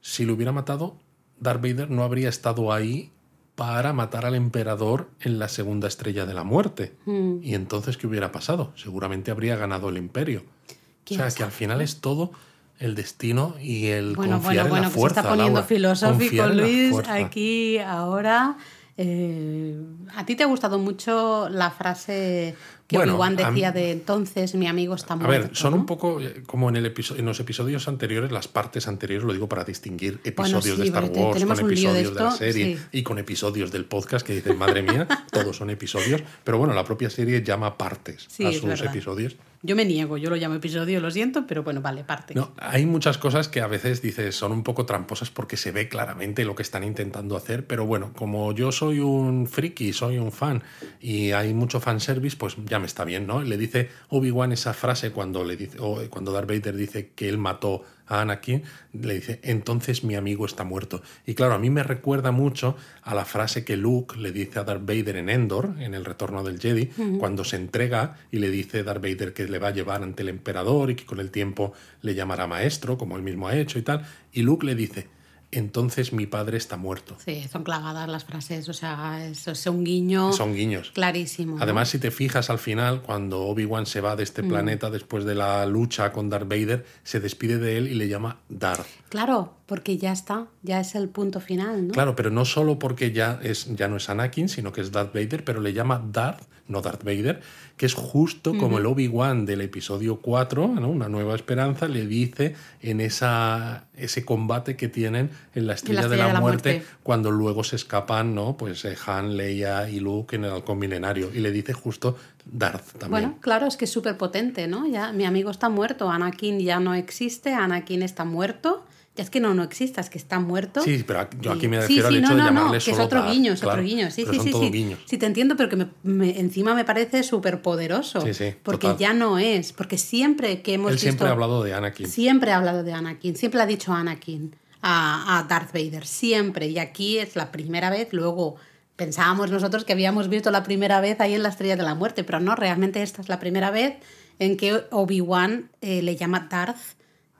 si lo hubiera matado, Darth Vader no habría estado ahí para matar al emperador en la segunda estrella de la muerte. Mm. Y entonces, ¿qué hubiera pasado? Seguramente habría ganado el imperio. O ¿Quién sea, que al final es todo el destino y el Bueno, confiar bueno, en bueno, la se está poniendo Laura. filosófico Confiar Luis aquí ahora. Eh, ¿A ti te ha gustado mucho la frase que Bueno, Obi-Wan a decía de entonces mi amigo está A muerto? ver, son ¿no? un poco eh, como en, el episo- en los episodios anteriores, las partes anteriores, lo digo para distinguir episodios sí, de Star Wars con de episodios de, la serie sí. y con episodios del podcast que dicen, madre mía, todos son episodios. Pero bueno, la propia serie llama partes Sí, a sus episodios. Yo me niego, yo lo llamo episodio, lo siento, pero bueno, vale, parte. No, hay muchas cosas que a veces dices son un poco tramposas porque se ve claramente lo que están intentando hacer, pero bueno, como yo soy un friki, soy un fan y hay mucho fanservice, pues ya me está bien, ¿no? Le dice Obi-Wan esa frase cuando le dice o cuando Darth Vader dice que él mató a Anakin, le dice, "Entonces mi amigo está muerto." Y claro, a mí me recuerda mucho a la frase que Luke le dice a Darth Vader en Endor, en el retorno del Jedi, cuando se entrega y le dice Darth Vader que le va a llevar ante el emperador y que con el tiempo le llamará maestro, como él mismo ha hecho y tal. Y Luke le dice, entonces mi padre está muerto. Sí, son clavadas las frases, o sea, eso es un guiño Son guiños. clarísimo. ¿no? Además, si te fijas al final, cuando Obi-Wan se va de Mm. este planeta después de la lucha con Darth Vader, se despide de él y le llama Darth. Claro, porque ya está, ya es el punto final, ¿no? Claro, pero no solo porque ya, es, ya no es Anakin, sino que es Darth Vader, pero le llama Darth, no Darth Vader, que es justo como el Obi-Wan del episodio 4, ¿no? Una Nueva Esperanza, le dice en esa, ese combate que tienen en la Estrella, de, la muerte, cuando luego se escapan, ¿no? Pues eh, Han, Leia y Luke en el halcón milenario. Y le dice justo Darth también. Bueno, claro, es que es súper potente, ¿no? Ya, mi amigo está muerto, Anakin ya no existe, Anakin está muerto. Es que no, no existe, es que está muerto. Sí, pero yo aquí me sí, refiero sí, al no, hecho de no, no, llamarle que es otro Darth, guiño, es claro, otro guiño. Sí, sí, sí, sí. guiños. Sí, te entiendo, pero que me- me- encima me parece súper poderoso. Sí, sí, porque total. ya no es, porque siempre que hemos Él visto... siempre ha hablado de Anakin. Siempre ha hablado de Anakin, siempre ha dicho Anakin a, a Darth Vader, siempre. Y aquí es la primera vez, luego pensábamos nosotros que habíamos visto la primera vez ahí en la Estrella de la Muerte, pero no, realmente esta es la primera vez en que Obi-Wan eh, le llama Darth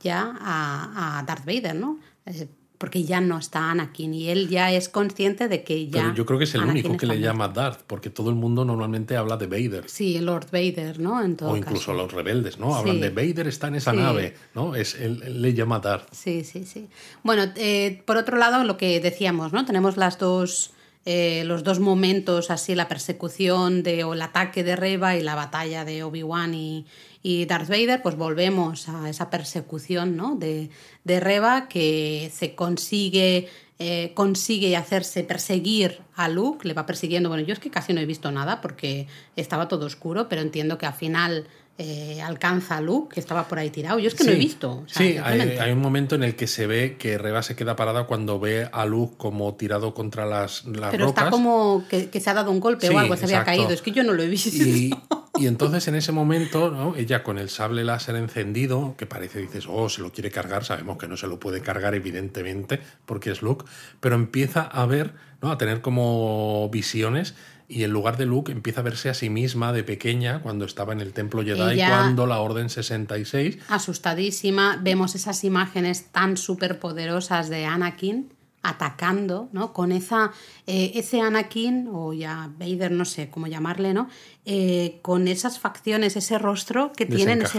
ya a, a Darth Vader, ¿no? Porque ya no está Anakin y él ya es consciente de que ya... Pero yo creo que es el Anakin único que le llama Darth, porque todo el mundo normalmente habla de Vader. Sí, Lord Vader, ¿no? En todo O incluso caso. los rebeldes, ¿no? Hablan Sí. de Vader está en esa Sí. nave, ¿no? Es, él, él le llama Darth. Sí, sí, sí. Bueno, eh, por otro lado, lo que decíamos, ¿no? Tenemos las dos, eh, los dos momentos, así, la persecución de, o el ataque de Reva y la batalla de Obi-Wan y, y Darth Vader, pues volvemos a esa persecución, ¿no? De, de Reva que se consigue, eh, consigue hacerse perseguir a Luke, le va persiguiendo. Bueno, yo es que casi no he visto nada porque estaba todo oscuro, pero entiendo que al final... eh, alcanza a Luke, que estaba por ahí tirado. Yo es que no he Sí. visto. o sea, sí, hay, hay un momento en el que se ve que Reba se queda parada cuando ve a Luke como tirado contra las, las Pero rocas. está como que, que se ha dado un golpe Sí, o algo, se había caído. Es que yo no lo he visto. Y, Y entonces en ese momento, ¿no? ella con el sable láser encendido, que parece, dices, oh, se lo quiere cargar, sabemos que no se lo puede cargar evidentemente, porque es Luke, pero empieza a ver, ¿no? a tener como visiones y en lugar de Luke empieza a verse a sí misma de pequeña cuando estaba en el templo Jedi, Ella- cuando la Orden 66 asustadísima, vemos esas imágenes tan superpoderosas de Anakin atacando, ¿no? Con esa, eh, ese Anakin, o ya Vader, no sé cómo llamarle, ¿no? Eh, con esas facciones, ese rostro que tiene en ese sí.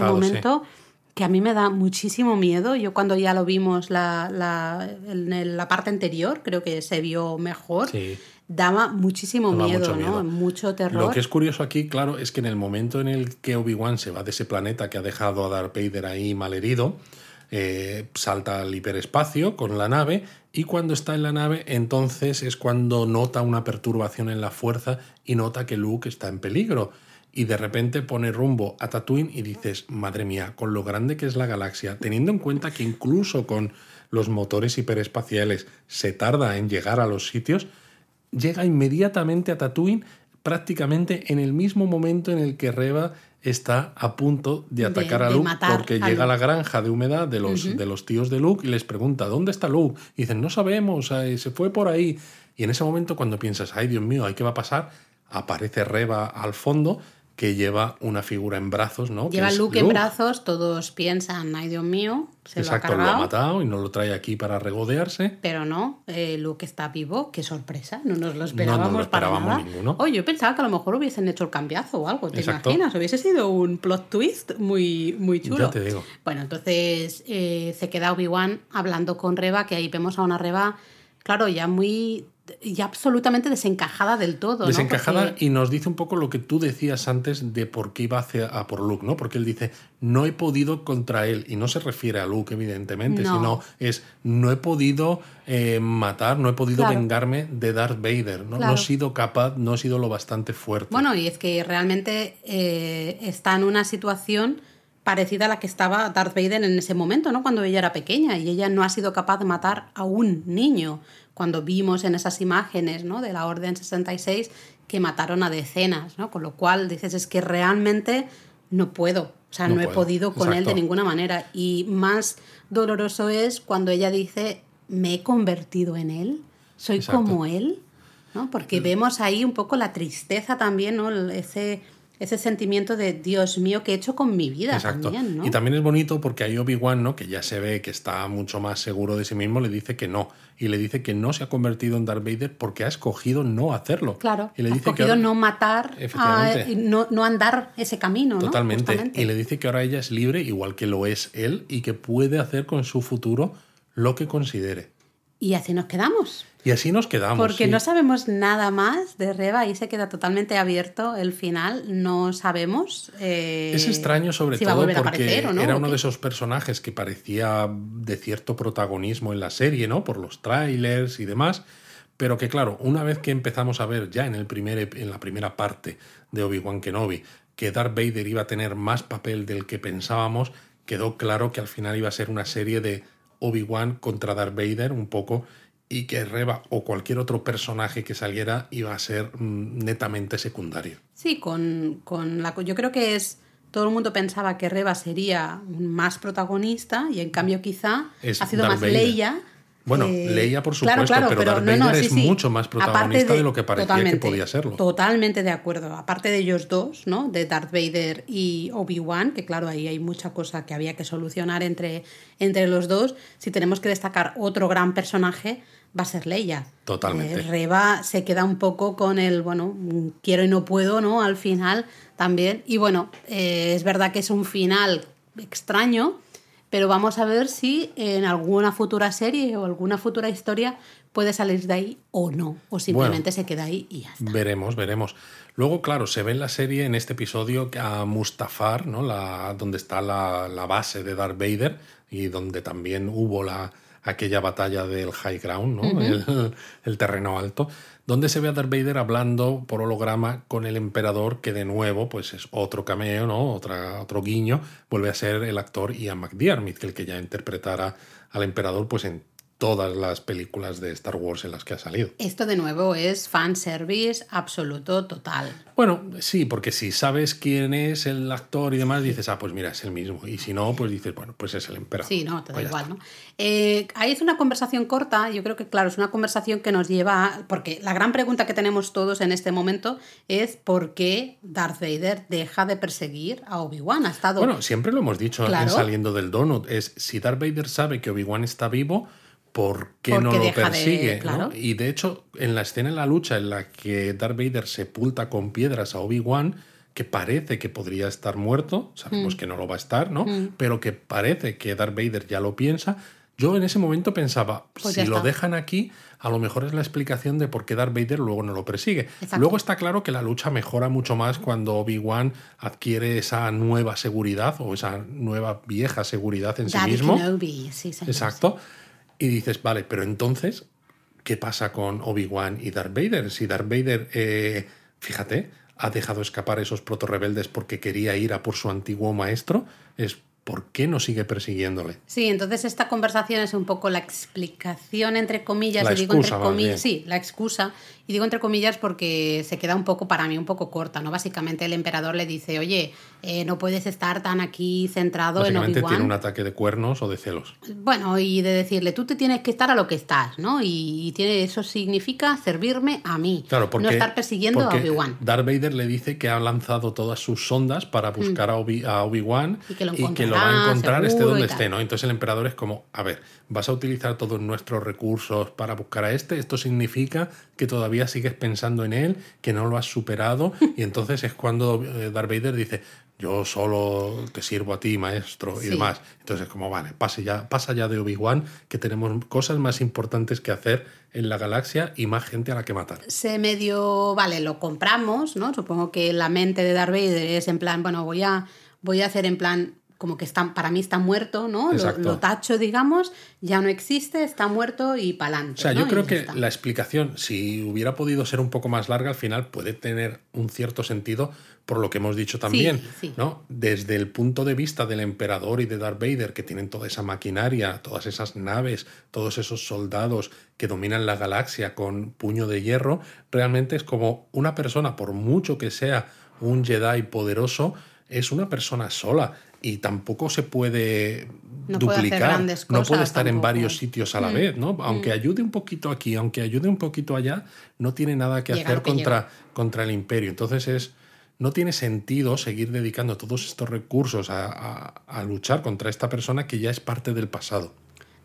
Que a mí me da muchísimo miedo. Yo cuando ya lo vimos la, la- en la parte anterior, creo que se vio mejor, Sí. daba muchísimo Daba miedo, mucho ¿no? miedo. Mucho terror. Lo que es curioso aquí, claro, es que en el momento en el que Obi-Wan se va de ese planeta que ha dejado a Darth Vader ahí malherido, eh, salta al hiperespacio con la nave y cuando está en la nave entonces es cuando nota una perturbación en la fuerza y nota que Luke está en peligro. Y de repente pone rumbo a Tatooine y dices, madre mía, con lo grande que es la galaxia, teniendo en cuenta que incluso con los motores hiperespaciales se tarda en llegar a los sitios, llega inmediatamente a Tatooine prácticamente en el mismo momento en el que Reba está a punto de De- atacar a Luke porque a llega a la granja de humedad de los, de los tíos de Luke y les pregunta ¿dónde está Luke? Y dicen no sabemos, se fue por ahí. Y en ese momento cuando piensas ay Dios mío, ¿ay qué va a pasar? Aparece Reba al fondo que lleva una figura en brazos, ¿no? Lleva Luke en brazos, todos piensan, ay Dios mío, se Exacto, lo ha lo ha matado y no lo trae aquí para regodearse. Pero no, eh, Luke está vivo, qué sorpresa, no nos lo no esperábamos, lo esperábamos para nada. ninguno. Oye, yo pensaba que a lo mejor hubiesen hecho el cambiazo o algo, ¿te Exacto. imaginas? Hubiese sido un plot twist muy, muy chulo. Ya te digo. Bueno, entonces eh, se queda Obi-Wan hablando con Reba, que ahí vemos a una Reba, claro, ya muy, ya absolutamente desencajada del todo. ¿no? desencajada Porque- y nos dice un poco lo que tú decías antes de por qué iba hacia, a por Luke, ¿no? Porque él dice, no he podido contra él, y no se refiere a Luke, evidentemente, No. sino es, no he podido eh, matar, no he podido Claro. vengarme de Darth Vader, ¿no? No he sido capaz, no he sido lo bastante fuerte. Bueno, y es que realmente eh, está en una situación parecida a la que estaba Darth Vader en ese momento, ¿no? Cuando ella era pequeña y ella no ha sido capaz de matar a un niño. Cuando vimos en esas imágenes, ¿no? De la Orden 66 que mataron a decenas, ¿no? Con lo cual dices, es que realmente no puedo. O sea, No no, he podido con él de ninguna manera. Y más doloroso es cuando ella dice, me he convertido en él, soy Exacto. como él, ¿no? Porque vemos ahí un poco la tristeza también, ¿no? Ese, ese sentimiento de Dios mío, ¿qué he hecho con mi vida Exacto. también, ¿no? Y también es bonito porque ahí Obi-Wan, ¿no? que ya se ve que está mucho más seguro de sí mismo, le dice que no. Y le dice que no se ha convertido en Darth Vader porque ha escogido no hacerlo. Claro, Y le dice que cogido ahora- no matar, a- no, no andar ese camino, ¿no? Totalmente. Y le dice que ahora ella es libre, igual que lo es él, y que puede hacer con su futuro lo que considere. Y así nos quedamos. Y así nos quedamos. Porque sí. no sabemos nada más de Reba, ahí se queda totalmente abierto el final, no sabemos. eh, Es extraño sobre si todo porque aparecer o no, era ¿o uno de esos personajes que parecía de cierto protagonismo en la serie, ¿no? Por los trailers y demás. Pero que claro, una vez que empezamos a ver ya en, el primer, en la primera parte de Obi-Wan Kenobi que Darth Vader iba a tener más papel del que pensábamos, quedó claro que al final iba a ser una serie de Obi-Wan contra Darth Vader un poco y que Reba o cualquier otro personaje que saliera iba a ser mm, netamente secundario. Sí, con, con la. Yo creo que es. Todo el mundo pensaba que Reba sería más protagonista y en cambio quizá Es ha sido Darth más Vader. Leia. Bueno, eh, Leia, por supuesto, pero Darth Vader es mucho más protagonista de lo que parecía que podía serlo. Totalmente de acuerdo. Aparte de ellos dos, ¿no? De Darth Vader y Obi-Wan, que claro, ahí hay mucha cosa que había que solucionar entre, entre los dos. Si tenemos que destacar otro gran personaje, va a ser Leia. Totalmente. Eh, Reba se queda un poco con el, bueno, quiero y no puedo, ¿no? Al final también. Y bueno, eh, es verdad que es un final extraño, pero vamos a ver si en alguna futura serie o alguna futura historia puede salir de ahí o no, o simplemente se queda ahí y ya está. Veremos, veremos. Luego, claro, se ve en la serie, en este episodio, a Mustafar, ¿no? La, donde está la, la base de Darth Vader y donde también hubo la, aquella batalla del High Ground, ¿no? el, el terreno alto, donde se ve a Darth Vader hablando por holograma con el emperador, que de nuevo, pues es otro cameo, ¿no? Otra, otro guiño, vuelve a ser el actor Ian McDiarmid, el que ya interpretara al emperador, pues en todas las películas de Star Wars en las que ha salido. Esto de nuevo es fanservice absoluto total. Bueno, sí, porque si sabes quién es el actor y demás, dices, ah, pues mira, es el mismo. Y si no, pues dices, bueno, pues es el emperador. Sí, no, te da Pues igual, está. ¿no? Eh, ahí es una conversación corta, yo creo que, claro, es una conversación que nos lleva. a- Porque la gran pregunta que tenemos todos en este momento es por qué Darth Vader deja de perseguir a Obi-Wan. Ha estado. Bueno, siempre lo hemos dicho en saliendo del donut, es si Darth Vader sabe que Obi-Wan está vivo, ¿por qué ¿Por no lo deja de- persigue? no? claro. Y de hecho, en la escena en la lucha en la que Darth Vader sepulta con piedras a Obi-Wan, que parece que podría estar muerto, sabemos Mm. que no lo va a estar, ¿no? Pero que parece que Darth Vader ya lo piensa. Yo en ese momento pensaba, Pues si lo dejan aquí, a lo mejor es la explicación de por qué Darth Vader luego no lo persigue. Exacto. Luego está claro que la lucha mejora mucho más cuando Obi-Wan adquiere esa nueva seguridad o esa nueva vieja seguridad en sí Daddy mismo. Kenobi, sí, señor. Exacto. Y dices, vale, pero entonces, ¿qué pasa con Obi-Wan y Darth Vader? Si Darth Vader, eh, fíjate, ha dejado escapar esos proto-rebeldes porque quería ir a por su antiguo maestro, es ¿por qué no sigue persiguiéndole? Sí, entonces esta conversación es un poco la explicación, entre comillas, La y digo excusa, entre comillas, sí, la excusa, y digo entre comillas porque se queda un poco, para mí, un poco corta, ¿no? Básicamente el emperador le dice, oye, eh, no puedes estar tan aquí centrado en Obi-Wan. tiene un ataque de cuernos o de celos. Bueno, y de decirle, tú te tienes que estar a lo que estás, ¿no? Y, y tiene, eso significa servirme a mí, Claro, porque, no estar persiguiendo a Obi-Wan. Darth Vader le dice que ha lanzado todas sus sondas para buscar a Obi- a Obi-Wan Mm. Y que lo va a encontrar esté donde y esté, ¿no? Entonces el emperador es como, a ver, ¿vas a utilizar todos nuestros recursos para buscar a este? Esto significa que todavía sigues pensando en él, que no lo has superado, y entonces es cuando eh, Darth Vader dice, yo solo te sirvo a ti, maestro, y demás. Entonces es como, vale, pase ya, pasa ya de Obi-Wan, que tenemos cosas más importantes que hacer en la galaxia y más gente a la que matar. se medio, vale, lo compramos, ¿no? Supongo que la mente de Darth Vader es en plan, bueno, voy a, voy a hacer en plan como que está, para mí está muerto, ¿no? Lo, tacho, digamos, ya no existe, está muerto y pa'lante. O sea, ¿no? yo creo que está. la explicación, si hubiera podido ser un poco más larga, al final puede tener un cierto sentido por lo que hemos dicho también, sí. ¿no? Desde el punto de vista del emperador y de Darth Vader, que tienen toda esa maquinaria, todas esas naves, todos esos soldados que dominan la galaxia con puño de hierro, realmente es como una persona, por mucho que sea un Jedi poderoso, es una persona sola y tampoco se puede No duplicar, no puede estar en varios sitios a la vez, ¿no? Aunque ayude un poquito aquí, aunque ayude un poquito allá, no tiene nada que Llega hacer que contra, contra el imperio. Entonces es no tiene sentido seguir dedicando todos estos recursos a, a- a luchar contra esta persona que ya es parte del pasado.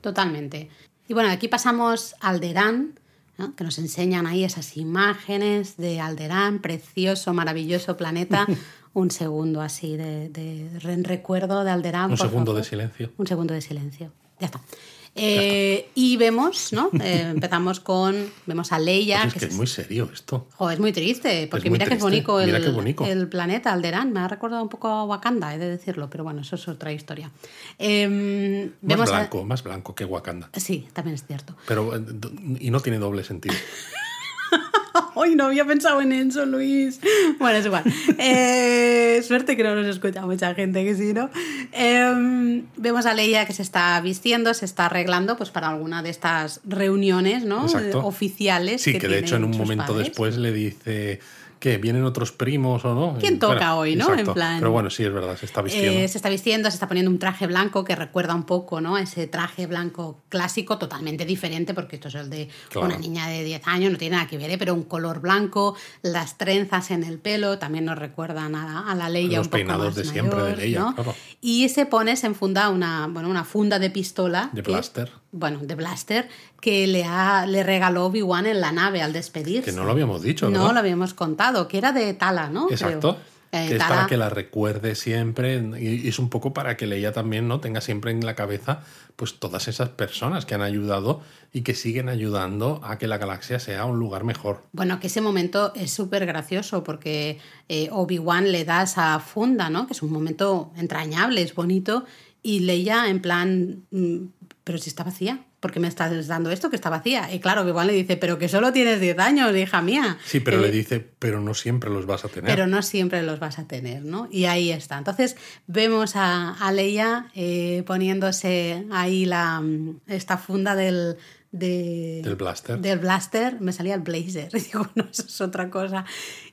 Totalmente. Y bueno, aquí pasamos a Alderán, ¿no? que nos enseñan ahí esas imágenes de Alderán, precioso, maravilloso planeta. Un segundo así de, de re- recuerdo de Alderán. Un segundo favor. de silencio. Un segundo de silencio. Ya está. Eh, y vemos, ¿no? Eh, empezamos con. Vemos a Leia. Pues es que que es muy serio esto. Jo, es muy triste, porque muy mira que es triste, bonito el, mira qué bonito. el planeta, Alderán. Me ha recordado un poco a Wakanda, he de decirlo, pero bueno, eso es otra historia. Em, Más vemos a- blanco, más blanco que Wakanda. Sí, también es cierto. Pero, eh, y no tiene doble sentido. Hoy no había pensado en eso, Luis. Bueno, es igual. Eh, suerte que no nos escucha mucha gente, que sí, ¿no? Em, vemos a Leia que se está vistiendo, se está arreglando pues para alguna de estas reuniones, ¿no? Exacto. Oficiales. Sí, que, de hecho en un momento padres. después le dice que vienen otros primos o no. ¿Quién toca bueno, hoy, no? exacto. En plan- Pero bueno, sí, es verdad, se está vistiendo. Eh, se está vistiendo, se está poniendo un traje blanco que recuerda un poco, ¿no? Ese traje blanco clásico, totalmente diferente, porque esto es el de Claro. una niña de 10 años, no tiene nada que ver, ¿eh? pero un color blanco, las trenzas en el pelo, también nos recuerdan a, a la Leia Los un poco peinados más de siempre de mayor, Leia, ¿no? claro. Y se pone, se enfunda una, bueno, una funda de pistola. De blaster. Bueno, de blaster, que le, ha, le regaló Obi-Wan en la nave al despedirse. Que no lo habíamos dicho, No ¿no? lo habíamos contado, que era de Tala, ¿no? Creo. Exacto. Eh, que es para que la recuerde siempre y es un poco para que Leia también no tenga siempre en la cabeza pues todas esas personas que han ayudado y que siguen ayudando a que la galaxia sea un lugar mejor. Bueno, que ese momento es súper gracioso porque eh, Obi-Wan le da esa funda, ¿no? Que es un momento entrañable, es bonito, y Leia en plan, mm, pero si está vacía. ¿por qué me estás dando esto que está vacía? Y claro, Obi-Wan le dice, pero que solo tienes 10 años, hija mía. Sí, pero Eh, le dice, pero no siempre los vas a tener. pero no siempre los vas a tener, ¿no? Y ahí está. Entonces vemos a, a Leia eh, poniéndose ahí la, mm, esta funda del, de- Del blaster. Del blaster, me salía el blazer. Digo, no, eso es otra cosa.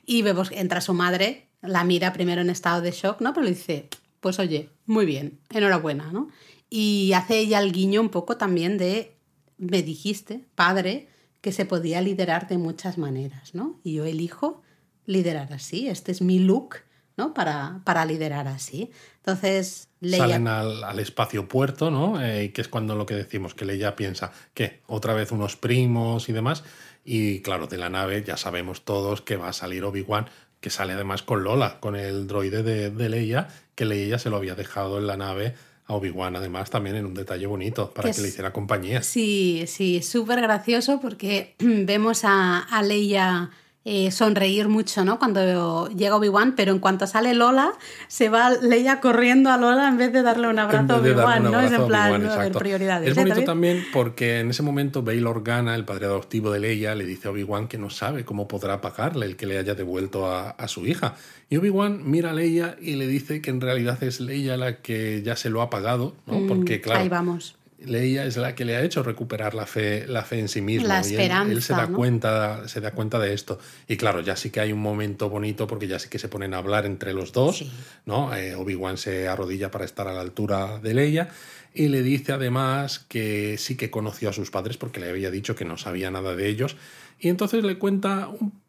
Y vemos que entra su madre, la mira primero en estado de shock, ¿no? Pero le dice, pues oye, muy bien, enhorabuena, ¿no? Y hace ella el guiño un poco también de, me dijiste, padre, que se podía liderar de muchas maneras, ¿no? Y yo elijo liderar así, este es mi look, ¿no? Para, para liderar así. Entonces. Salen al, al espacio puerto, ¿no? Eh, que es cuando lo que decimos, que Leia piensa, que Otra vez unos primos y demás. Y claro, de la nave ya sabemos todos que va a salir Obi-Wan, que sale además con Lola, con el droide de, de Leia, que Leia se lo había dejado en la nave a Obi-Wan, además también en un detalle bonito, para Que que le hiciera compañía. Sí, sí, súper gracioso porque vemos a, a Leia eh, sonreír mucho, ¿no? Cuando llega Obi-Wan, pero en cuanto sale Lola, se va Leia corriendo a Lola en vez de darle un abrazo En a Obi-Wan, ¿no? Es en plan, exacto. prioridades. Es ¿eh? bonito ¿También? también porque en ese momento Bail Organa, el padre adoptivo de Leia, le dice a Obi-Wan que no sabe cómo podrá pagarle el que le haya devuelto a, a su hija. Y Obi-Wan mira a Leia y le dice que en realidad es Leia la que ya se lo ha pagado, ¿no? Porque Mm, claro, Ahí vamos. Leia es la que le ha hecho recuperar la fe, la fe en sí mismo. La y él- esperanza, él, se da ¿no? cuenta, se da cuenta de esto. Y claro, ya sí que hay un momento bonito porque ya sí que se ponen a hablar entre los dos. Sí. ¿no? Eh, Obi-Wan se arrodilla para estar a la altura de Leia y le dice además que sí que conoció a sus padres porque le había dicho que no sabía nada de ellos. Y entonces le cuenta un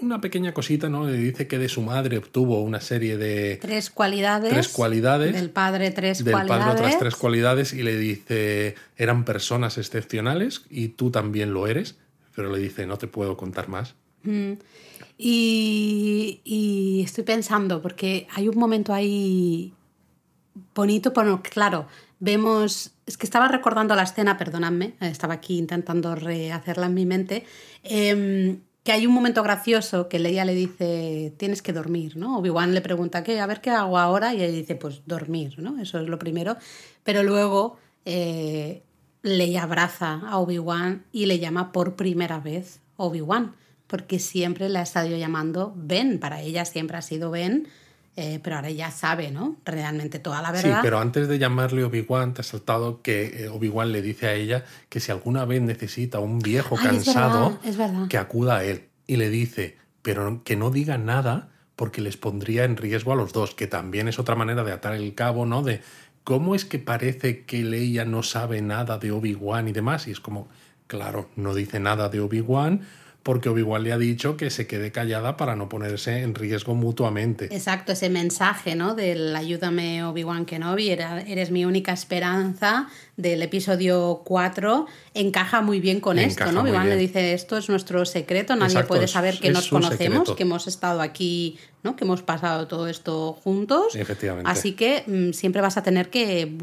una pequeña cosita, ¿no? Le dice que de su madre obtuvo una serie de Tres cualidades. Tres cualidades. Del padre, tres del cualidades. padre otras tres cualidades y le dice eran personas excepcionales y tú también lo eres, pero le dice no te puedo contar más. Mm. Y, y estoy pensando, porque hay un momento ahí bonito, bueno, claro, vemos, es que estaba recordando la escena, perdonadme, estaba aquí intentando rehacerla en mi mente, em, que hay un momento gracioso que Leia le dice, tienes que dormir, ¿no? Obi-Wan le pregunta, ¿qué? A ver qué hago ahora, y ella dice, pues dormir, ¿no? Eso es lo primero, pero luego eh, Leia abraza a Obi-Wan y le llama por primera vez Obi-Wan, porque siempre le ha estado llamando Ben, para ella siempre ha sido Ben, eh, pero ahora ya sabe, ¿no? Realmente toda la verdad. Sí, pero antes de llamarle Obi-Wan, te ha saltado que eh, Obi-Wan le dice a ella que si alguna vez necesita un viejo Ay, es cansado, verdad, es verdad. que acuda a él. Y le dice, pero que no diga nada porque les pondría en riesgo a los dos, que también es otra manera de atar el cabo, ¿no? De cómo es que parece que Leia no sabe nada de Obi-Wan y demás. Y es como, claro, no dice nada de Obi-Wan porque Obi-Wan le ha dicho que se quede callada para no ponerse en riesgo mutuamente. Exacto, ese mensaje, ¿no? Del ayúdame Obi-Wan Kenobi, eres mi única esperanza del episodio 4, encaja muy bien con esto, ¿no? Obi-Wan le dice, esto es nuestro secreto, nadie Exacto, puede saber que nos conocemos, secreto. que hemos estado aquí, ¿no? Que hemos pasado todo esto juntos. Efectivamente. Así que mm, siempre vas a tener que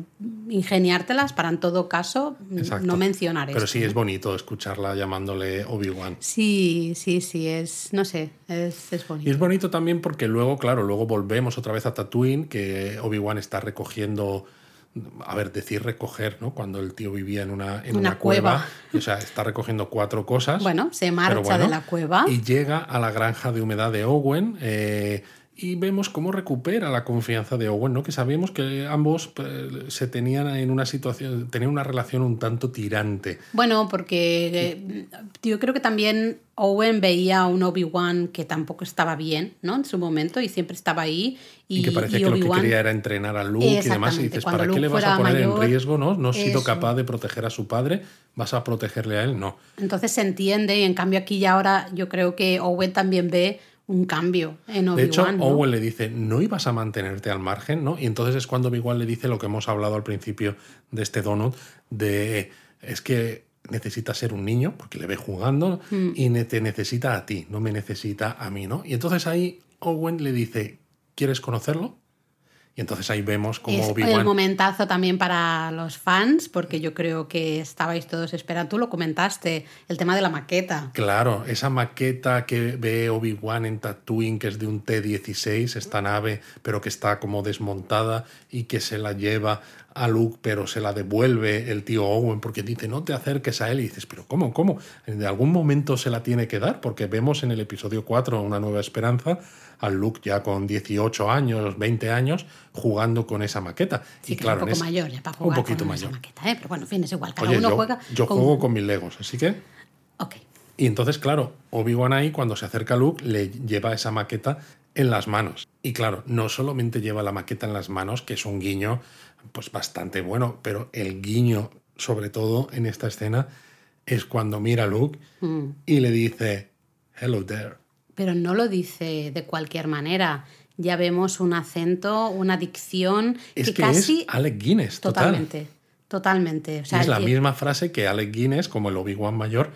ingeniártelas para en todo caso mm, Exacto. no mencionar Pero esto, sí ¿no? es bonito escucharla llamándole Obi-Wan. Sí, sí, sí, es, no sé, es, es bonito. Y es bonito también porque luego, claro, luego volvemos otra vez a Tatooine, que Obi-Wan está recogiendo, a ver, decir recoger, ¿no? Cuando el tío vivía en una, en Una una, cueva. cueva. O sea, está recogiendo cuatro cosas. Bueno, se marcha bueno, de la cueva. Y llega a la granja de humedad de Owen. eh, y vemos cómo recupera la confianza de Owen, ¿no? Que sabíamos que ambos eh, se tenían en una situación, tenían una relación un tanto tirante. Bueno, porque eh, yo creo que también Owen veía a un Obi-Wan que tampoco estaba bien, ¿no? En su momento y siempre estaba ahí. Y, Y, que parece y que lo que quería era entrenar a Luke y demás. Y dices, cuando ¿para qué Luke le vas a poner mayor, en riesgo? ¿No? No has sido eso. capaz de proteger a su padre, vas a protegerle a él, no. Entonces se entiende y en cambio aquí y ahora yo creo que Owen también ve un cambio en Obi-Wan. De hecho, ¿no? Owen le dice, no ibas a mantenerte al margen, ¿no? Y entonces es cuando Obi-Wan le dice lo que hemos hablado al principio de este donut, de es que necesita ser un niño, porque le ve jugando, Mm. y te necesita a ti, no me necesita a mí, ¿no? Y entonces ahí Owen le dice, ¿quieres conocerlo? Y entonces ahí vemos como Es el momentazo también para los fans, porque yo creo que estabais todos esperando. Tú lo comentaste, el tema de la maqueta. Claro, esa maqueta que ve Obi-Wan en Tatooine, que es de un T-16, esta nave, pero que está como desmontada y que se la lleva a Luke, pero se la devuelve el tío Owen porque dice no te acerques a él y dices, pero ¿cómo? ¿Cómo? De algún momento se la tiene que dar porque vemos en el episodio 4, Una nueva esperanza, a Luke ya con 18 años, 20 años, jugando con esa maqueta. Sí, y claro, un poco ese- mayor ya para jugar un poquito con mayor. esa maqueta, ¿eh? Pero bueno, en fin, es igual. Cada Oye, uno yo, juega yo con- juego con mis Legos, así que... Ok. Y entonces, claro, Obi-Wan ahí, cuando se acerca a Luke, le lleva esa maqueta en las manos. Y claro, no solamente lleva la maqueta en las manos, que es un guiño pues bastante bueno, pero el guiño, sobre todo en esta escena, es cuando mira a Luke Mm. y le dice, hello there. Pero no lo dice de cualquier manera. Ya vemos un acento, una dicción Es que, que casi... es Alec Guinness, total. totalmente. Totalmente. O sea, es la que- misma frase que Alec Guinness, como el Obi-Wan mayor,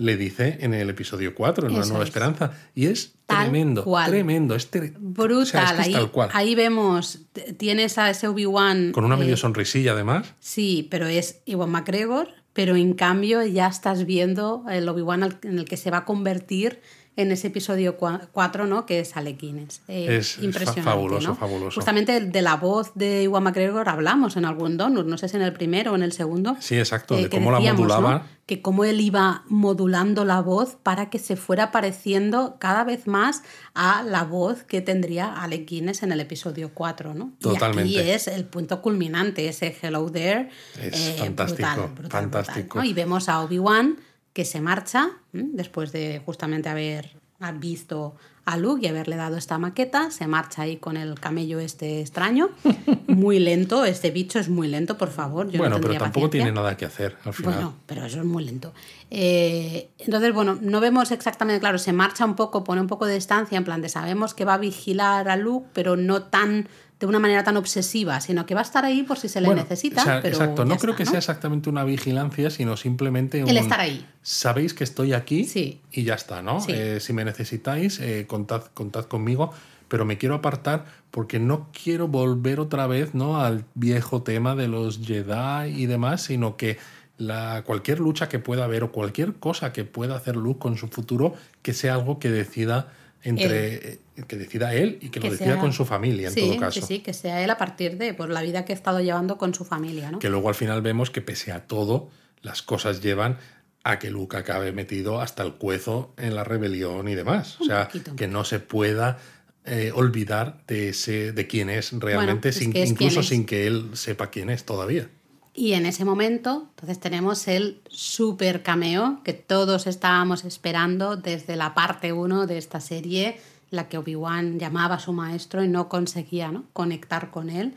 le dice en el episodio 4, en Una Eso Nueva es. Esperanza. Y es Tal tremendo, cual. tremendo. Es Brutal. o sea, es que es ahí, tal cual. ahí vemos, tienes a ese Obi-Wan. Con una eh, medio sonrisilla, además. Sí, pero es Iwan McGregor, pero en cambio ya estás viendo el Obi-Wan en el que se va a convertir en ese episodio 4, ¿no? Que es Alec Guinness. Eh, Es- es impresionante, fabuloso, ¿no? fabuloso. Justamente de la voz de Iwan McGregor hablamos en algún donut, no sé si en el primero o en el segundo. Sí, exacto, de que cómo la decíamos, ¿no? modulaba. Que cómo él iba modulando la voz para que se fuera pareciendo cada vez más a la voz que tendría Alec Guinness en el episodio 4, ¿no? Totalmente. Y aquí es el punto culminante, ese Hello There. Es fantástico, fantástico. ¿no? Y vemos a Obi-Wan que se marcha ¿m? después de justamente haber visto a Luke y haberle dado esta maqueta, se marcha ahí con el camello este extraño, muy lento, este bicho es muy lento, por favor. Yo no bueno, pero tendría tampoco paciencia. tiene nada que hacer al final. Bueno, pero eso es muy lento. Eh, entonces, bueno, no vemos exactamente, claro, se marcha un poco, pone un poco de distancia, en plan de sabemos que va a vigilar a Luke, pero no tan de una manera tan obsesiva, sino que va a estar ahí por si se le Bueno, necesita. o sea, pero exacto, no creo está, que sea exactamente una vigilancia, sino simplemente un... El estar ahí. Sabéis que estoy aquí Sí. y ya está, ¿no? Sí. Eh, si me necesitáis, eh, contad, contad conmigo, pero me quiero apartar porque no quiero volver otra vez ¿no? al viejo tema de los Jedi y demás, sino que la, cualquier lucha que pueda haber o cualquier cosa que pueda hacer Luke con su futuro, que sea algo que decida entre eh, que decida él y que, lo decida sea- con su familia en todo caso. Sí, sí, que sea él a partir de pues, la vida que ha estado llevando con su familia, ¿no? Que luego al final vemos que pese a todo, las cosas llevan a que Luke acabe metido hasta el cuezo en la rebelión y demás. O sea, poquito. que no se pueda eh, olvidar de ese, de quién es realmente, sin, que es incluso sin que él sepa quién es todavía. Y en ese momento, entonces tenemos el super cameo que todos estábamos esperando desde la parte 1 de esta serie, la que Obi-Wan llamaba a su maestro y no conseguía ¿no? conectar con él.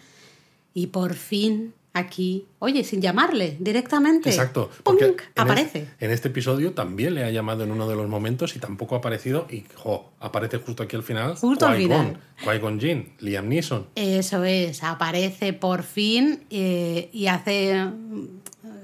Y por fin aquí, oye, sin llamarle directamente, Exacto. ¡pum! Porque en aparece. este- en este episodio también le ha llamado en uno de los momentos y tampoco ha aparecido. Y jo, aparece justo aquí al final. Justo al final. Qui-Gon Jinn, Liam Neeson. Eso es, aparece por fin eh, y hace.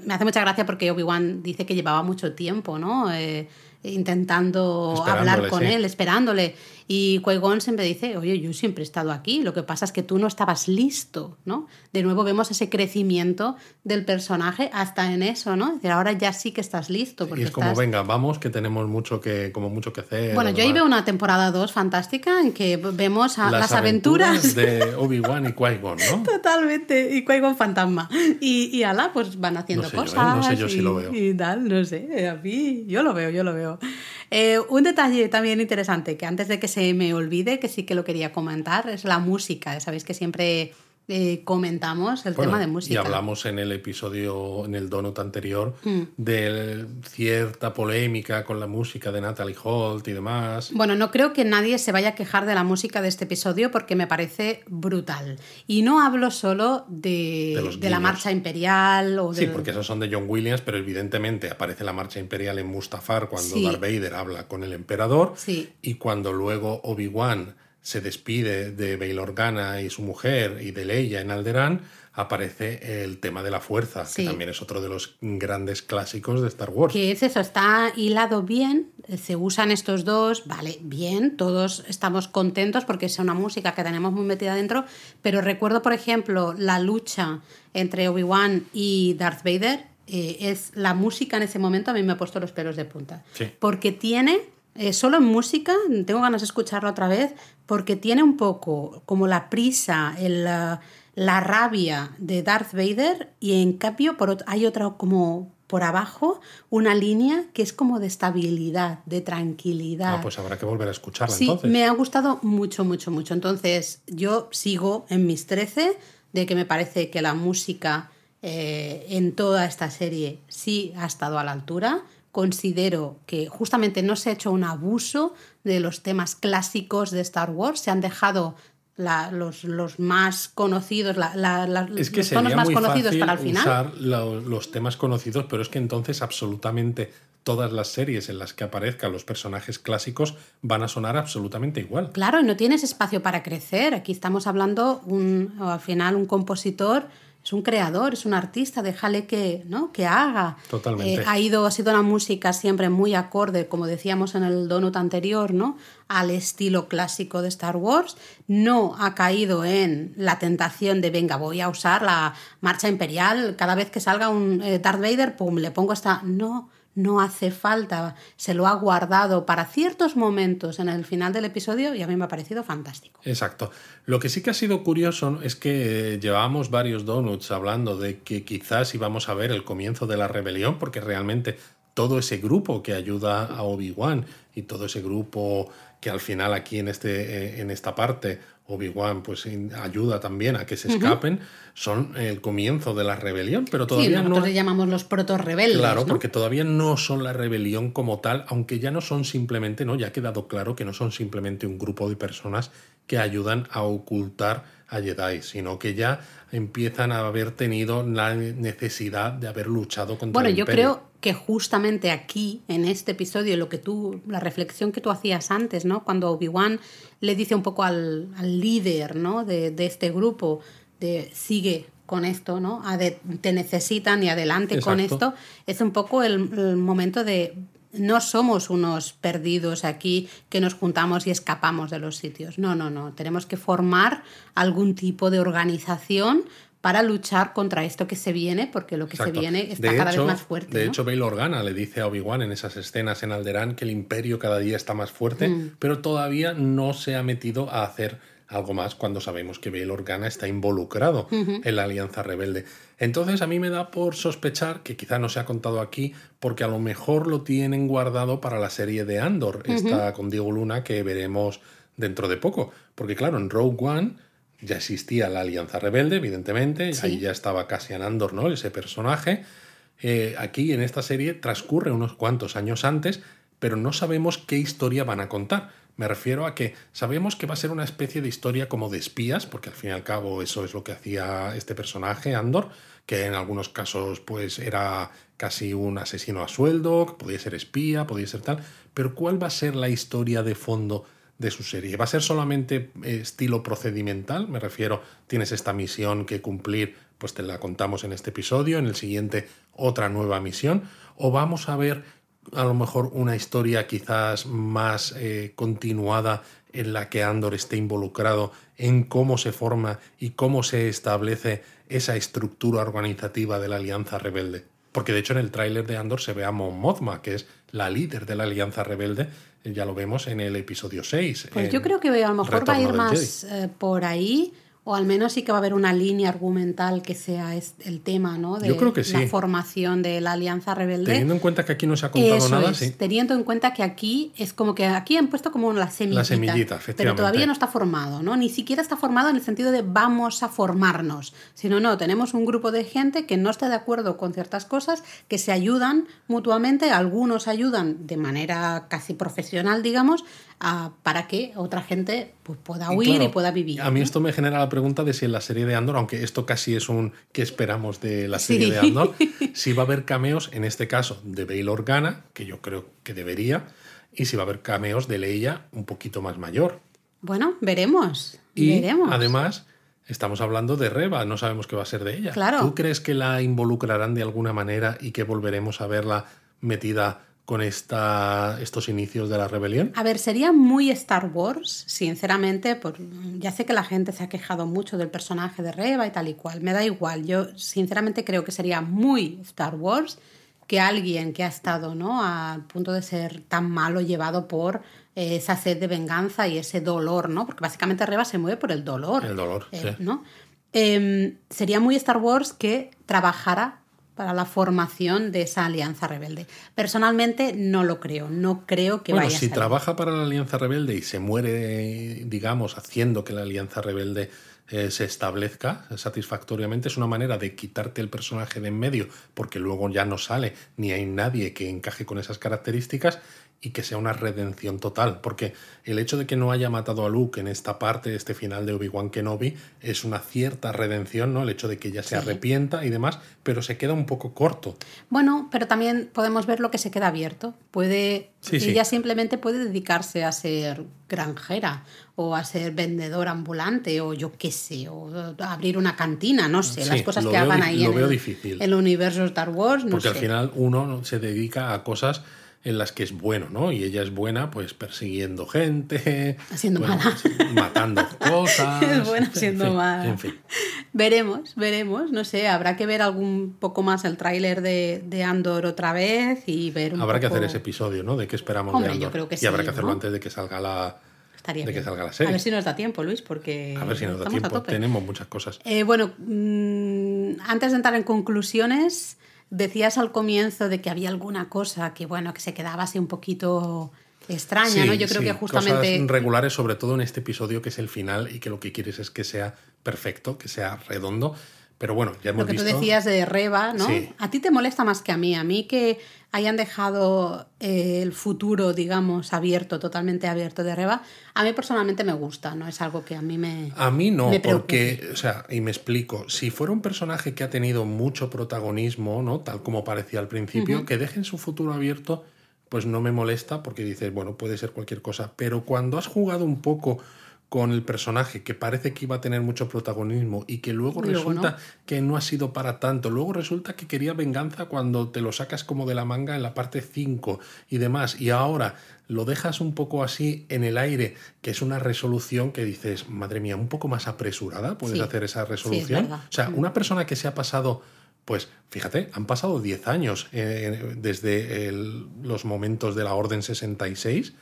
Me hace mucha gracia porque Obi-Wan dice que llevaba mucho tiempo, ¿no? Eh, intentando hablar con sí. él, esperándole. Y Qui-Gon siempre dice, oye, yo siempre he estado aquí, lo que pasa es que tú no estabas listo, ¿no? De nuevo vemos ese crecimiento del personaje hasta en eso, ¿no? Es decir, ahora ya sí que estás listo. Porque Y es como, estás- venga, vamos, que tenemos mucho que, como mucho que hacer. Bueno, yo ahí veo una temporada 2 fantástica en que vemos a las, las aventuras de Obi-Wan y Qui-Gon, ¿no? Totalmente, y Qui-Gon fantasma. Y, y ala, pues van haciendo No sé yo, ¿eh? cosas. No sé yo y, si lo veo. Y tal, no sé, a mí, yo lo veo, yo lo veo. Eh, un detalle también interesante, que antes de que se me olvide, que sí que lo quería comentar, es la música. Sabéis que siempre eh, comentamos el Bueno, tema de música. Y hablamos en el episodio, en el donut anterior, Mm. de cierta polémica con la música de Natalie Holt y demás. Bueno, no creo que nadie se vaya a quejar de la música de este episodio porque me parece brutal. Y no hablo solo de, De la marcha imperial o de... Sí, porque esos son de John Williams, pero evidentemente aparece la marcha imperial en Mustafar cuando Sí. Darth Vader habla con el emperador Sí. y cuando luego Obi-Wan se despide de Bail Organa y su mujer y de Leia en Alderaan, aparece el tema de la fuerza, Sí. que también es otro de los grandes clásicos de Star Wars. Que es eso, está hilado bien, se usan estos dos, vale, bien, todos estamos contentos porque es una música que tenemos muy metida dentro, pero recuerdo, por ejemplo, la lucha entre Obi-Wan y Darth Vader, eh, es la música en ese momento a mí me ha puesto los pelos de punta. Sí. Porque tiene, eh, solo en música, tengo ganas de escucharla otra vez, porque tiene un poco como la prisa, el, ah, la rabia de Darth Vader y en cambio por hay otra como por abajo una línea que es como de estabilidad, de tranquilidad. Ah, pues habrá que volver a escucharla sí, me ha gustado mucho, mucho, mucho. Entonces yo sigo en mis 13 de que me parece que la música eh, en toda esta serie sí ha estado a la altura. Considero que justamente no se ha hecho un abuso de los temas clásicos de Star Wars, se han dejado los, los, más conocidos, es que los tonos más conocidos para el final. Usar los temas conocidos, pero es que entonces absolutamente todas las series en las que aparezcan los personajes clásicos van a sonar absolutamente igual. Claro, y no tienes espacio para crecer. Aquí estamos hablando, un, al final, un compositor es un creador, es un artista, déjale que, ¿no? que haga. Totalmente. Eh, ha, ido, ha sido una música siempre muy acorde, como decíamos en el donut anterior, ¿no? al estilo clásico de Star Wars. No ha caído en la tentación de, venga, voy a usar la marcha imperial cada vez que salga un eh, Darth Vader, pum, le pongo esta... No, no hace falta, se lo ha guardado para ciertos momentos en el final del episodio y a mí me ha parecido fantástico. Exacto. Lo que sí que ha sido curioso es que llevábamos varios donuts hablando de que quizás íbamos a ver el comienzo de la rebelión, porque realmente todo ese grupo que ayuda a Obi-Wan y todo ese grupo que al final aquí en, este, eh, en esta parte Obi-Wan pues ayuda también a que se escapen, son el comienzo de la rebelión, pero todavía sí, nosotros le llamamos los proto-rebeldes. Claro, porque todavía no son la rebelión como tal, aunque ya no son simplemente, ¿no? Ya ha quedado claro que no son simplemente un grupo de personas que ayudan a ocultar a Jedi, sino que ya empiezan a haber tenido la necesidad de haber luchado contra bueno, el yo creo que justamente aquí, en este episodio, lo que tú, la reflexión que tú hacías antes, ¿no? Cuando Obi-Wan le dice un poco al, líder, ¿no? De, este grupo, de sigue con esto, ¿no? te necesitan y adelante con esto, es un poco el momento de no somos unos perdidos aquí que nos juntamos y escapamos de los sitios. No, no, no. Tenemos que formar algún tipo de organización para luchar contra esto que se viene, porque lo que se viene está cada vez más fuerte. De hecho, Bail Organa le dice a Obi-Wan en esas escenas en Alderaan que el imperio cada día está más fuerte, mm. pero todavía no se ha metido a hacer algo más cuando sabemos que Bail Organa está involucrado en la Alianza Rebelde. Entonces a mí me da por sospechar que quizá no se ha contado aquí porque a lo mejor lo tienen guardado para la serie de Andor, esta con Diego Luna que veremos dentro de poco. Porque claro, en Rogue One ya existía la Alianza Rebelde, evidentemente, ahí ya estaba Cassian Andor, ¿no? Ese personaje. Eh, aquí en esta serie transcurre unos cuantos años antes, pero no sabemos qué historia van a contar. Me refiero a que sabemos que va a ser una especie de historia como de espías, porque al fin y al cabo eso es lo que hacía este personaje, Andor, que en algunos casos pues era casi un asesino a sueldo, podía ser espía, podía ser tal, pero ¿cuál va a ser la historia de fondo de su serie. ¿Va a ser solamente eh, estilo procedimental? Me refiero, tienes esta misión que cumplir, pues te la contamos en este episodio, en el siguiente otra nueva misión, o vamos a ver a lo mejor una historia quizás más eh, continuada en la que Andor esté involucrado en cómo se forma y cómo se establece esa estructura organizativa de la Alianza Rebelde. Porque de hecho en el tráiler de Andor se ve a Mon Mothma, que es la líder de la Alianza Rebelde, ya lo vemos en el episodio 6. Pues yo creo que a lo mejor va a ir más eh, por ahí o al menos sí que va a haber una línea argumental que sea el tema, ¿no? De la formación de la Alianza Rebelde. Teniendo en cuenta que aquí no se ha contado nada, sí. Teniendo en cuenta que aquí es como que aquí han puesto como la semillita. La semillita, efectivamente. Pero todavía no está formado, ¿no? Ni siquiera está formado en el sentido de vamos a formarnos. Sino, no, tenemos un grupo de gente que no está de acuerdo con ciertas cosas, que se ayudan mutuamente, algunos ayudan de manera casi profesional, digamos, para que otra gente pues, pueda huir y, pueda vivir. A mí esto me genera la pregunta de si en la serie de Andor, aunque esto casi es un ¿qué esperamos de la serie de Andor? si va a haber cameos, en este caso, de Bail Organa, que yo creo que debería, y si va a haber cameos de Leia un poquito más mayor. Bueno, veremos. Y veremos. además, estamos hablando de Reba, no sabemos qué va a ser de ella. Claro. ¿Tú crees que la involucrarán de alguna manera y que volveremos a verla metida con esta, estos inicios de la rebelión? A ver, sería muy Star Wars, sinceramente, por, ya sé que la gente se ha quejado mucho del personaje de Reba y tal y cual, me da igual, yo sinceramente creo que sería muy Star Wars que alguien que ha estado ¿no? al punto de ser tan malo llevado por eh, esa sed de venganza y ese dolor, ¿no? Porque básicamente Reba se mueve por el dolor. El dolor, eh, ¿no? em, sería muy Star Wars que trabajara para la formación de esa alianza rebelde. Personalmente no lo creo, no creo que bueno, vaya a si trabaja para la Alianza Rebelde y se muere, digamos, haciendo que la Alianza Rebelde eh, se establezca satisfactoriamente, es una manera de quitarte el personaje de en medio, porque luego ya no sale, ni hay nadie que encaje con esas características y que sea una redención total, porque el hecho de que no haya matado a Luke en esta parte, este final de Obi-Wan Kenobi, es una cierta redención, ¿no? El hecho de que ella se Sí. arrepienta y demás, pero se queda un poco corto. Bueno, pero también podemos ver lo que se queda abierto. Puede, Sí, sí. ella simplemente puede dedicarse a ser granjera o a ser vendedor ambulante o yo qué sé, o abrir una cantina, no sé, Sí, las cosas que hagan ahí lo en veo el, difícil. el universo Star Wars, no Porque sé. al final uno ¿no? se dedica a cosas en las que es bueno, ¿no? Y ella es buena, pues persiguiendo gente, Haciendo bueno, mala. pues, matando cosas. Es buena en siendo fin, mala. En fin. Veremos, veremos, no sé, habrá que ver algún poco más el tráiler de, de Andor otra vez y ver un Habrá que hacer ese episodio, ¿no? De qué esperamos Hombre, de yo Andor. creo que y sí, habrá que hacerlo ¿no? antes de que salga la, Estaría de que salga la A serie. ver si nos da tiempo, Luis, porque A ver si nos da a tiempo. Tenemos muchas cosas. Eh, bueno, mm, antes de entrar en conclusiones, decías al comienzo de que había alguna cosa que, bueno, que se quedaba así un poquito extraña, Sí, ¿no? Yo creo sí, que justamente... Cosas regulares, sobre todo en este episodio que es el final y que lo que quieres es que sea perfecto, que sea redondo. Pero bueno, ya hemos Lo que tú decías de Reba, ¿no? Sí. A ti te molesta más que a mí. A mí que hayan dejado eh, el futuro, digamos, abierto, totalmente abierto de Reba, a mí personalmente me gusta, ¿no? Es algo que a mí me... A mí no, porque, o sea, y me explico, si fuera un personaje que ha tenido mucho protagonismo, ¿no? Tal como parecía al principio, que dejen su futuro abierto, pues no me molesta porque dices, bueno, puede ser cualquier cosa, pero cuando has jugado un poco con el personaje que parece que iba a tener mucho protagonismo y que luego resulta no. que no ha sido para tanto, luego resulta que quería venganza cuando te lo sacas como de la manga en la parte 5 y demás, y ahora lo dejas un poco así en el aire, que es una resolución que dices, madre mía, un poco más apresurada, puedes Sí. hacer esa Sí, es resolución. o sea, Mm. una persona que se ha pasado, pues fíjate, han pasado 10 años eh, desde el- los momentos de la Orden 66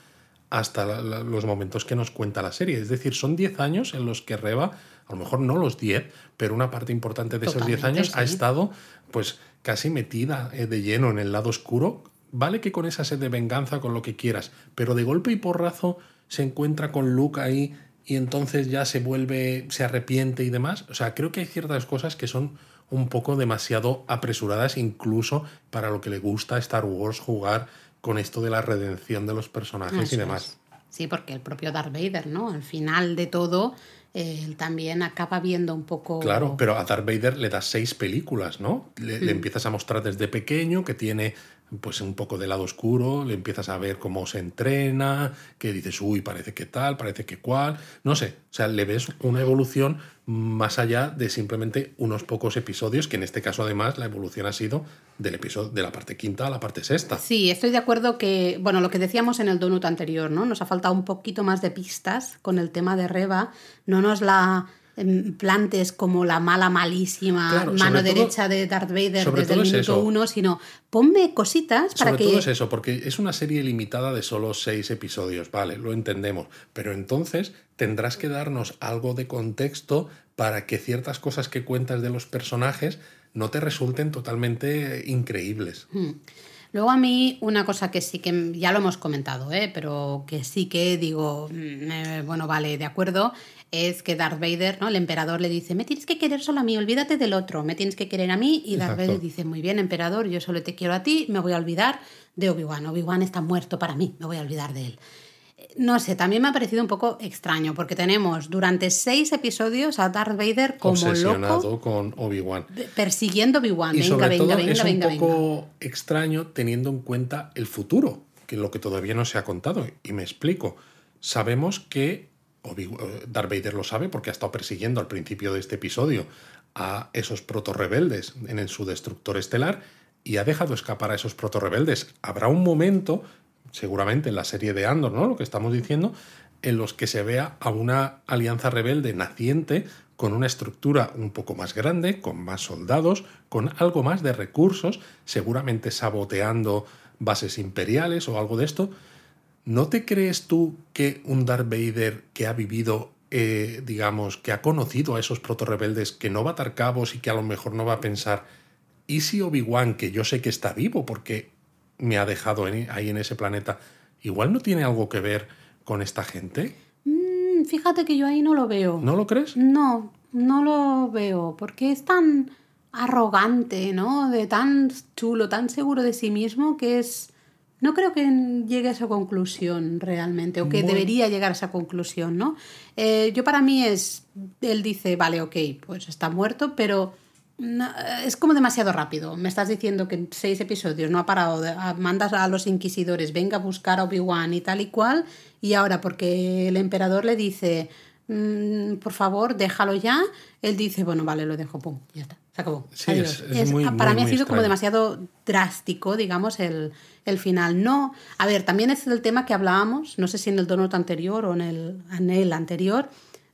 hasta la- la- los momentos que nos cuenta la serie. Es decir, son 10 años en los que Reba, a lo mejor no los 10, pero una parte importante de esos 10 Totalmente, años ha estado pues casi metida eh, de lleno en el lado oscuro. Vale que con esa sed de venganza, con lo que quieras, pero de golpe y porrazo se encuentra con Luke ahí y entonces ya se vuelve, se arrepiente y demás. O sea, creo que hay ciertas cosas que son un poco demasiado apresuradas incluso para lo que le gusta a Star Wars jugar con esto de la redención de los personajes Eso y demás. es. Sí, porque el propio Darth Vader, ¿no? Al final de todo, él también acaba viendo un poco... Claro, pero a Darth Vader le das seis películas, ¿no? Le, Mm. le empiezas a mostrar desde pequeño que tiene pues un poco de lado oscuro, le empiezas a ver cómo se entrena, que dices, uy, parece que tal, parece que cual, no sé, o sea, le ves una evolución más allá de simplemente unos pocos episodios, que en este caso además la evolución ha sido del episodio de la parte quinta a la parte sexta. Sí, estoy de acuerdo que, bueno, lo que decíamos en el donut anterior, ¿no? Nos ha faltado un poquito más de pistas con el tema de Reba. No nos la plantes como la mala, malísima Claro, sobre mano todo- derecha de Darth Vader sobre desde el todo minuto uno, sino ponme cositas para Sobre que... todo es eso, porque es una serie limitada de solo seis episodios, vale, lo entendemos, pero entonces tendrás que darnos algo de contexto para que ciertas cosas que cuentas de los personajes no te resulten totalmente increíbles. Hmm. Luego a mí una cosa que sí que ya lo hemos comentado, ¿eh? pero que sí que digo, mm, eh, bueno, vale, de acuerdo, es que Darth Vader, ¿no? El emperador le dice, me tienes que querer solo a mí, olvídate del otro, me tienes que querer a mí. Y Darth Exacto. Vader dice, muy bien, emperador, yo solo te quiero a ti, me voy a olvidar de Obi-Wan. Obi-Wan está muerto para mí, me voy a olvidar de él. No sé, también me ha parecido un poco extraño, porque tenemos durante seis episodios a Darth Vader como Obsesionado loco con Obi-Wan. persiguiendo Obi-Wan. Y Venga, sobre venga, todo venga, es un venga, poco extraño teniendo en cuenta el futuro, que es lo que todavía no se ha contado. Y me explico. Sabemos que Darth Vader lo sabe porque ha estado persiguiendo al principio de este episodio a esos proto-rebeldes en su destructor estelar y ha dejado escapar a esos proto-rebeldes. Habrá un momento, seguramente en la serie de Andor, ¿no? Lo que estamos diciendo, en los que se vea a una alianza rebelde naciente con una estructura un poco más grande, con más soldados, con algo más de recursos, seguramente saboteando bases imperiales o algo de esto. ¿No te crees tú que un Darth Vader que ha vivido eh, digamos, que ha conocido a esos proto-rebeldes, que no va a atar cabos y que a lo mejor no va a pensar, ¿y si Obi-Wan, que yo sé que está vivo porque me ha dejado ahí en ese planeta, igual no tiene algo que ver con esta gente? Mm, fíjate que yo ahí no lo veo. ¿No lo crees? No, no lo veo, porque es tan arrogante, ¿no? De tan chulo, tan seguro de sí mismo que es... No creo que llegue a esa conclusión realmente, o que debería llegar a esa conclusión, ¿no? Eh, yo para mí es, él dice, vale, ok, pues está muerto, pero es como demasiado rápido. Me estás diciendo que en seis episodios no ha parado, de, mandas a los inquisidores, venga a buscar a Obi-Wan y tal y cual, y ahora porque el emperador le dice, mm, por favor, déjalo ya, él dice, bueno, vale, lo dejo, pum, ya está se acabó. para mí ha sido como demasiado drástico, digamos, el, el, final. No, a ver, también es el tema que hablábamos, no sé si en el donut anterior o en el, en el anterior,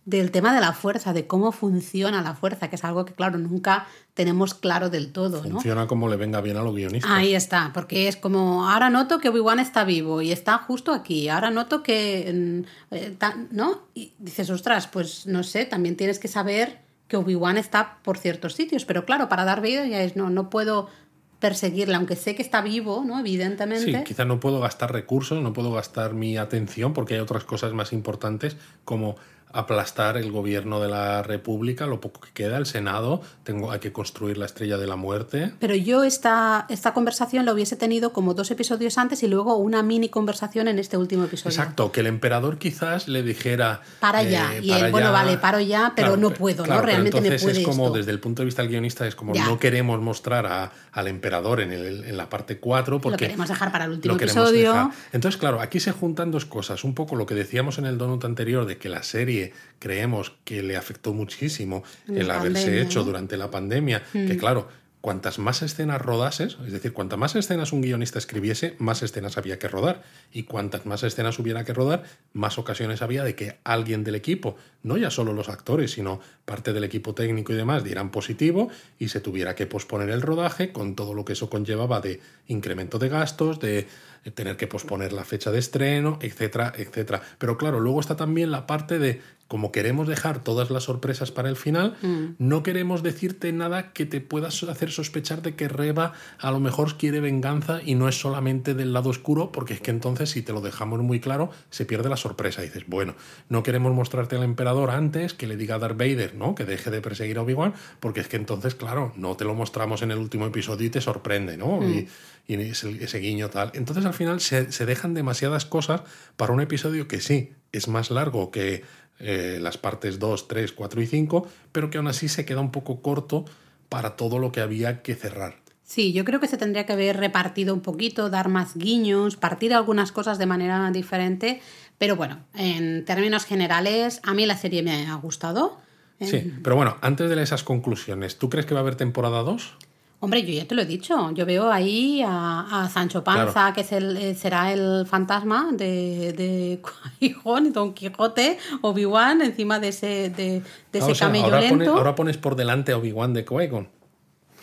del tema de la fuerza, de cómo funciona la fuerza, que es algo que, claro, nunca tenemos claro del todo. Funciona como le venga bien a los guionistas. Ahí está, porque es como, ahora noto que Obi-Wan está vivo y está justo aquí, ahora noto que, mm, eh, ¿no? Y dices, ostras, pues no sé, también tienes que saber que Obi-Wan está por ciertos sitios, pero claro, para dar vida ya es, no, no puedo perseguirle, aunque sé que está vivo, ¿no? Evidentemente. Sí, quizá no puedo gastar recursos, no puedo gastar mi atención porque hay otras cosas más importantes como aplastar el gobierno de la República, lo poco que queda, el Senado, tengo, hay que construir la estrella de la muerte. Pero yo esta, esta conversación la hubiese tenido como dos episodios antes y luego una mini conversación en este último episodio. Exacto, que el emperador quizás le dijera... Para ya, eh, y él, bueno, vale, paro ya, pero no puedo, ¿no? Realmente me puede es como, desde el punto de vista del guionista, es como no queremos mostrar a, al emperador en, el, en la parte 4 porque... Lo queremos dejar para el último episodio. Entonces, claro, aquí se juntan dos cosas. Un poco lo que decíamos en el donut anterior de que la serie creemos que le afectó muchísimo el haberse hecho durante la pandemia, que mm. claro, cuantas más escenas rodases, es decir, cuantas más escenas un guionista escribiese, más escenas había que rodar. Y cuantas más escenas hubiera que rodar, más ocasiones había de que alguien del equipo, no ya solo los actores, sino parte del equipo técnico y demás, dieran positivo y se tuviera que posponer el rodaje con todo lo que eso conllevaba de incremento de gastos, de tener que posponer la fecha de estreno, etcétera, etcétera. Pero claro, luego está también la parte de como queremos dejar todas las sorpresas para el final, mm. no queremos decirte nada que te pueda hacer sospechar de que Reba a lo mejor quiere venganza y no es solamente del lado oscuro, porque es que entonces si te lo dejamos muy claro, se pierde la sorpresa. dices, bueno, no queremos mostrarte al emperador antes que le diga a Darth Vader, ¿no? Que deje de perseguir a Obi-Wan, porque es que entonces, claro, no te lo mostramos en el último episodio y te sorprende, ¿no? Mm. Y, ese, guiño tal. Entonces al final se, se dejan demasiadas cosas para un episodio que sí, es más largo que eh, las partes 2, 3, 4 y 5, pero que aún así se queda un poco corto para todo lo que había que cerrar. Sí, yo creo que se tendría que haber repartido un poquito, dar más guiños, partir algunas cosas de manera diferente, pero bueno, en términos generales, a mí la serie me ha gustado. Sí, pero bueno, antes de esas conclusiones, ¿tú crees que va a haber temporada 2? Hombre, yo ya te lo he dicho. Yo veo ahí a, Sancho Panza, que es el, eh, será el fantasma de, de y Don Quijote, Obi-Wan, encima de ese, de, ese ah, camello lento. ahora pones por delante a Obi-Wan de qui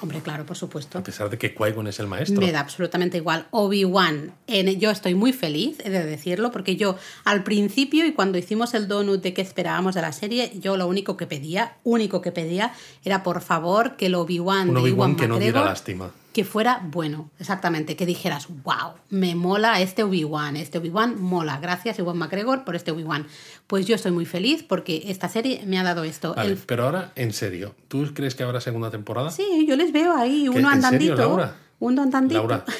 Hombre, claro, por supuesto. A pesar de que Qui-Gon es el maestro. Me da absolutamente igual. Obi-Wan, yo estoy muy feliz de decirlo, porque yo al principio y cuando hicimos el donut de que esperábamos de la serie, yo lo único que pedía, único que pedía, era por favor que el Obi-Wan de Obi-Wan que no diera lástima que fuera bueno, exactamente, que dijeras, wow, me mola este Obi-Wan, este Obi-Wan mola, gracias Iwan McGregor por este Obi-Wan. Pues yo estoy muy feliz porque esta serie me ha dado esto. Pero ahora, en serio, ¿tú crees que habrá segunda temporada? Sí, yo les veo ahí, uno andandito. Laura? Uno andandito. Laura.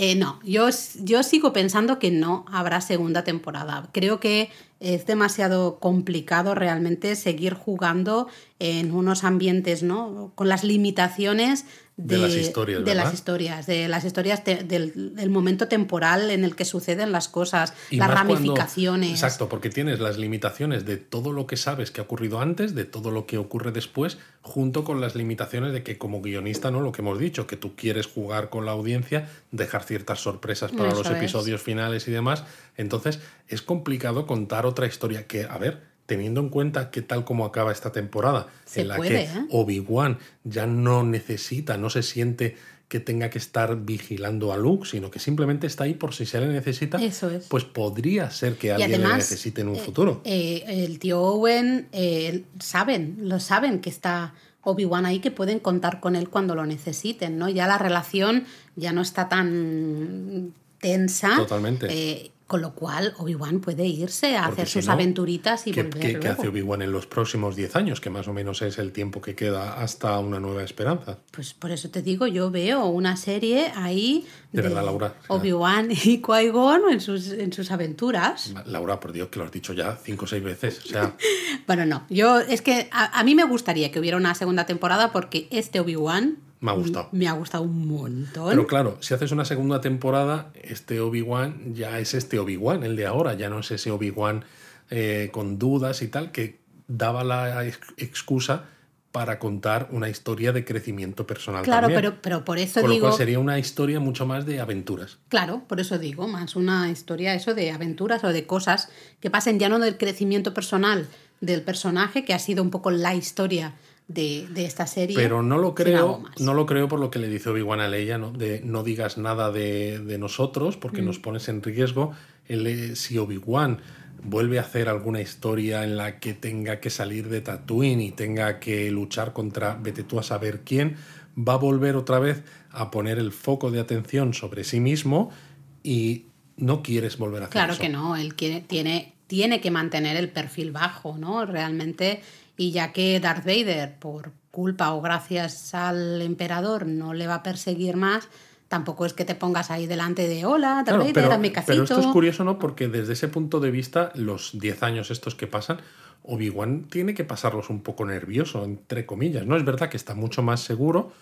Eh, no, yo, yo sigo pensando que no habrá segunda temporada. Creo que es demasiado complicado realmente seguir jugando en unos ambientes, ¿no? Con las limitaciones de, las historias, de las historias, de las historias del, momento temporal en el que suceden las cosas, las ramificaciones. exacto, porque tienes las limitaciones de todo lo que sabes que ha ocurrido antes, de todo lo que ocurre después, junto con las limitaciones de que como guionista, ¿no? Lo que hemos dicho, que tú quieres jugar con la audiencia, dejar ciertas sorpresas para los episodios finales y demás. Entonces, es complicado contar otra historia que, a ver, teniendo en cuenta que tal como acaba esta temporada, en la que ¿eh? Obi-Wan ya no necesita, no se siente que tenga que estar vigilando a Luke, sino que simplemente está ahí por si se le necesita. Eso es. Pues podría ser que alguien además, le necesite en un eh, futuro. eh, el tío Owen eh, saben, lo saben que está Obi-Wan ahí, que pueden contar con él cuando lo necesiten, ¿no? Ya la relación ya no está tan tensa. Totalmente. Con lo cual, Obi-Wan puede irse a Porque hacer si sus no, aventuritas y ¿Qué, volver qué- qué luego. hace Obi-Wan en los próximos 10 años? Que más o menos es el tiempo que queda hasta una nueva esperanza. Pues por eso te digo, yo veo una serie ahí De verdad, Laura, Obi-Wan y Qui-Gon en sus, en sus aventuras. Laura, por Dios, que lo has dicho ya cinco o seis veces. O sea, Bueno, no, yo es que a, a mí me gustaría que hubiera una segunda temporada porque este Obi-Wan me ha gustado. me ha gustado un montón. Pero claro, si haces una segunda temporada, este Obi-Wan ya es este Obi-Wan, el de ahora, ya no es ese Obi-Wan eh, con dudas y tal, que daba la ex- excusa para contar una historia de crecimiento personal. claro, también. pero, pero por eso Con lo digo, cual sería una historia mucho más de aventuras. claro, por eso digo, más una historia eso de aventuras o de cosas que pasen ya no del crecimiento personal del personaje, que ha sido un poco la historia de, de esta serie. Pero no lo creo, no lo creo por lo que le dice Obi-Wan a Leia, ¿no? De no digas nada de, de nosotros Mm. porque nos pones en riesgo. Él, eh, si Obi-Wan vuelve a hacer alguna historia en la que tenga que salir de Tatooine y tenga que luchar contra vete tú a saber quién, va a volver otra vez a poner el foco de atención sobre sí mismo y no quieres volver a hacer Claro eso. que no, él quiere- tiene, tiene que mantener el perfil bajo, ¿no? Realmente, y ya que Darth Vader, por culpa o gracias al emperador, no le va a perseguir más, tampoco es que te pongas ahí delante de hola, Darth Claro, Vader, pero, dame casito. pero esto es curioso, ¿no? Porque desde ese punto de vista, los 10 años estos que pasan, Obi-Wan tiene que pasarlos un poco nervioso, entre comillas. No es verdad que está mucho más seguro,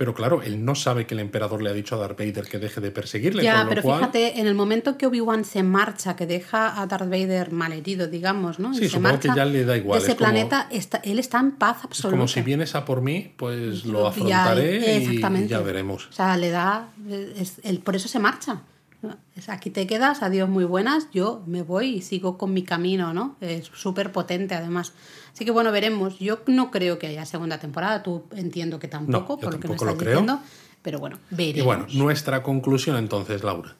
pero claro, él no sabe que el emperador le ha dicho a Darth Vader que deje de perseguirle. Ya, con lo pero cual, fíjate, en el momento que Obi-Wan se marcha, que deja a Darth Vader malherido, digamos, ¿no? Y Sí, se supongo marcha que ya le da igual, de ese es como- planeta, está, él está en paz es absoluta. como si vienes a por mí, pues lo Ya, afrontaré y ya veremos. O sea, le da. es- él por eso se marcha. aquí te quedas, adiós, muy buenas. Yo me voy y sigo con mi camino, ¿no? Es súper potente, además. Así que bueno, veremos. Yo no creo que haya segunda temporada. Tú entiendo que tampoco, yo por lo que me tampoco lo estás creo. diciendo. Pero bueno, veremos. Y bueno, nuestra conclusión entonces, Laura.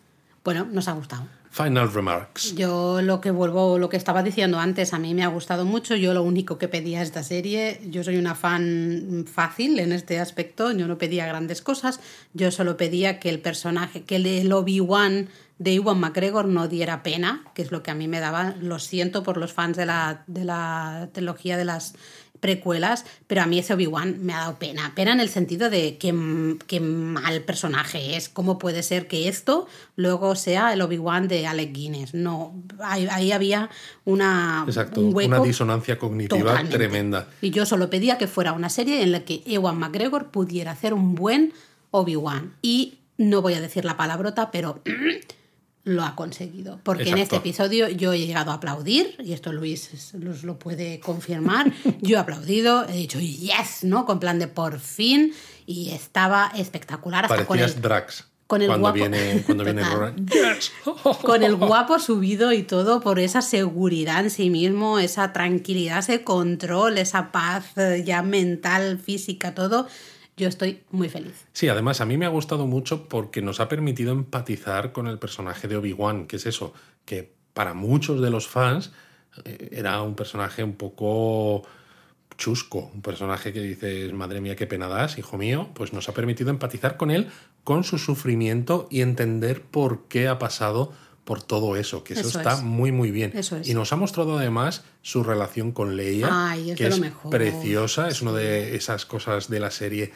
Bueno, nos ha gustado. Final remarks. Yo lo que vuelvo, lo que estaba diciendo antes, a mí me ha gustado mucho. Yo lo único que pedía esta serie, yo soy una fan fácil en este aspecto. Yo no pedía grandes cosas. Yo solo pedía que el personaje, que el Obi-Wan de Iwan McGregor no diera pena, que es lo que a mí me daba. Lo siento por los fans de la, de la trilogía de las precuelas, pero a mí ese Obi-Wan me ha dado pena. Pena en el sentido de que, que mal personaje es. ¿Cómo puede ser que esto luego sea el Obi-Wan de Alec Guinness? No, ahí, ahí había una, Exacto, un hueco una disonancia cognitiva totalmente. tremenda. Y yo solo pedía que fuera una serie en la que Ewan McGregor pudiera hacer un buen Obi-Wan. Y no voy a decir la palabrota, pero lo ha conseguido. Porque en este episodio yo he llegado a aplaudir, y esto Luis los lo puede confirmar, yo he aplaudido, he dicho yes, ¿no? Con plan de por fin, y estaba espectacular hasta con Parecías el, Drax. con el cuando guapo. viene, cuando viene. Yes. con el guapo subido y todo por esa seguridad en sí mismo, esa tranquilidad, ese control, esa paz eh, ya mental, física, todo. Yo estoy muy feliz. Sí, además a mí me ha gustado mucho porque nos ha permitido empatizar con el personaje de Obi-Wan, que es eso, que para muchos de los fans eh, era un personaje un poco chusco, un personaje que dices, madre mía, qué pena das, hijo mío, pues nos ha permitido empatizar con él, con su sufrimiento y entender por qué ha pasado por todo eso, que eso, Eso está es. muy muy bien. Eso es. Y nos ha mostrado además su relación con Leia, Ay, es que es mejor. preciosa, es una de esas cosas de la serie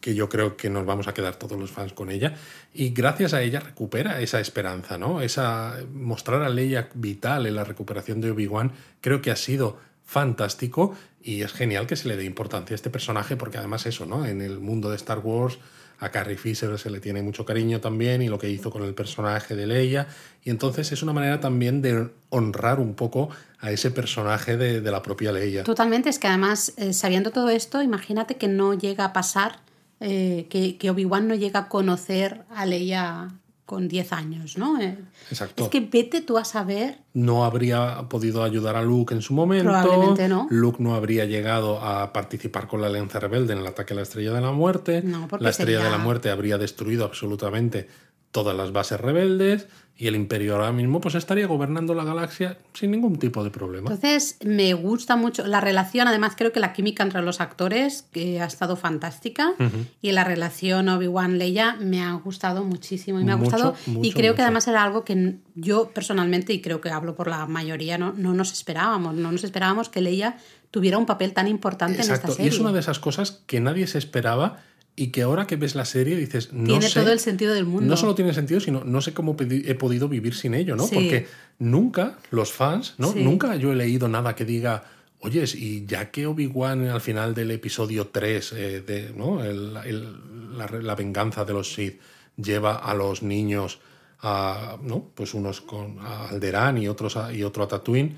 que yo creo que nos vamos a quedar todos los fans con ella. Y gracias a ella recupera esa esperanza, ¿no? Esa mostrar a Leia vital en la recuperación de Obi-Wan, creo que ha sido fantástico y es genial que se le dé importancia a este personaje porque además eso, ¿no? En el mundo de Star Wars a Carrie Fisher se le tiene mucho cariño también y lo que hizo con el personaje de Leia y entonces es una manera también de honrar un poco a ese personaje de, la propia Leia. Totalmente, es que además, eh, sabiendo todo esto, imagínate que no llega a pasar, eh, que, que Obi-Wan no llega a conocer a Leia con 10 años, ¿no? Eh, Exacto. Es que vete tú a saber. No habría podido ayudar a Luke en su momento. Probablemente no. Luke no habría llegado a participar con la Alianza Rebelde en el ataque a la Estrella de la Muerte. No, porque la Estrella de la Muerte habría destruido absolutamente todas las bases rebeldes y el Imperio ahora mismo pues estaría gobernando la galaxia sin ningún tipo de problema. Entonces, me gusta mucho la relación. Además, creo que la química entre los actores que ha estado fantástica. Y la relación Obi-Wan-Leia me ha gustado muchísimo. Y me ha Mucho, gustado. y mucho, creo que además era algo que yo personalmente, y creo que hablo por la mayoría, no, no nos esperábamos. No nos esperábamos que Leia tuviera un papel tan importante en Exacto. esta Y serie. es una de esas cosas que nadie se esperaba y que ahora que ves la serie dices, no Tiene sé, todo el sentido del mundo. No solo tiene sentido, sino no sé cómo he podido vivir sin ello, ¿no? Sí. Porque nunca los fans, ¿no? Sí. Nunca yo he leído nada que diga, oyes, y ya que Obi-Wan al final del episodio 3, eh, de, ¿no? El- el- la, la venganza de los Sith, lleva a los niños a, ¿no? Pues unos con a Alderaan y otros a- y otro a Tatooine.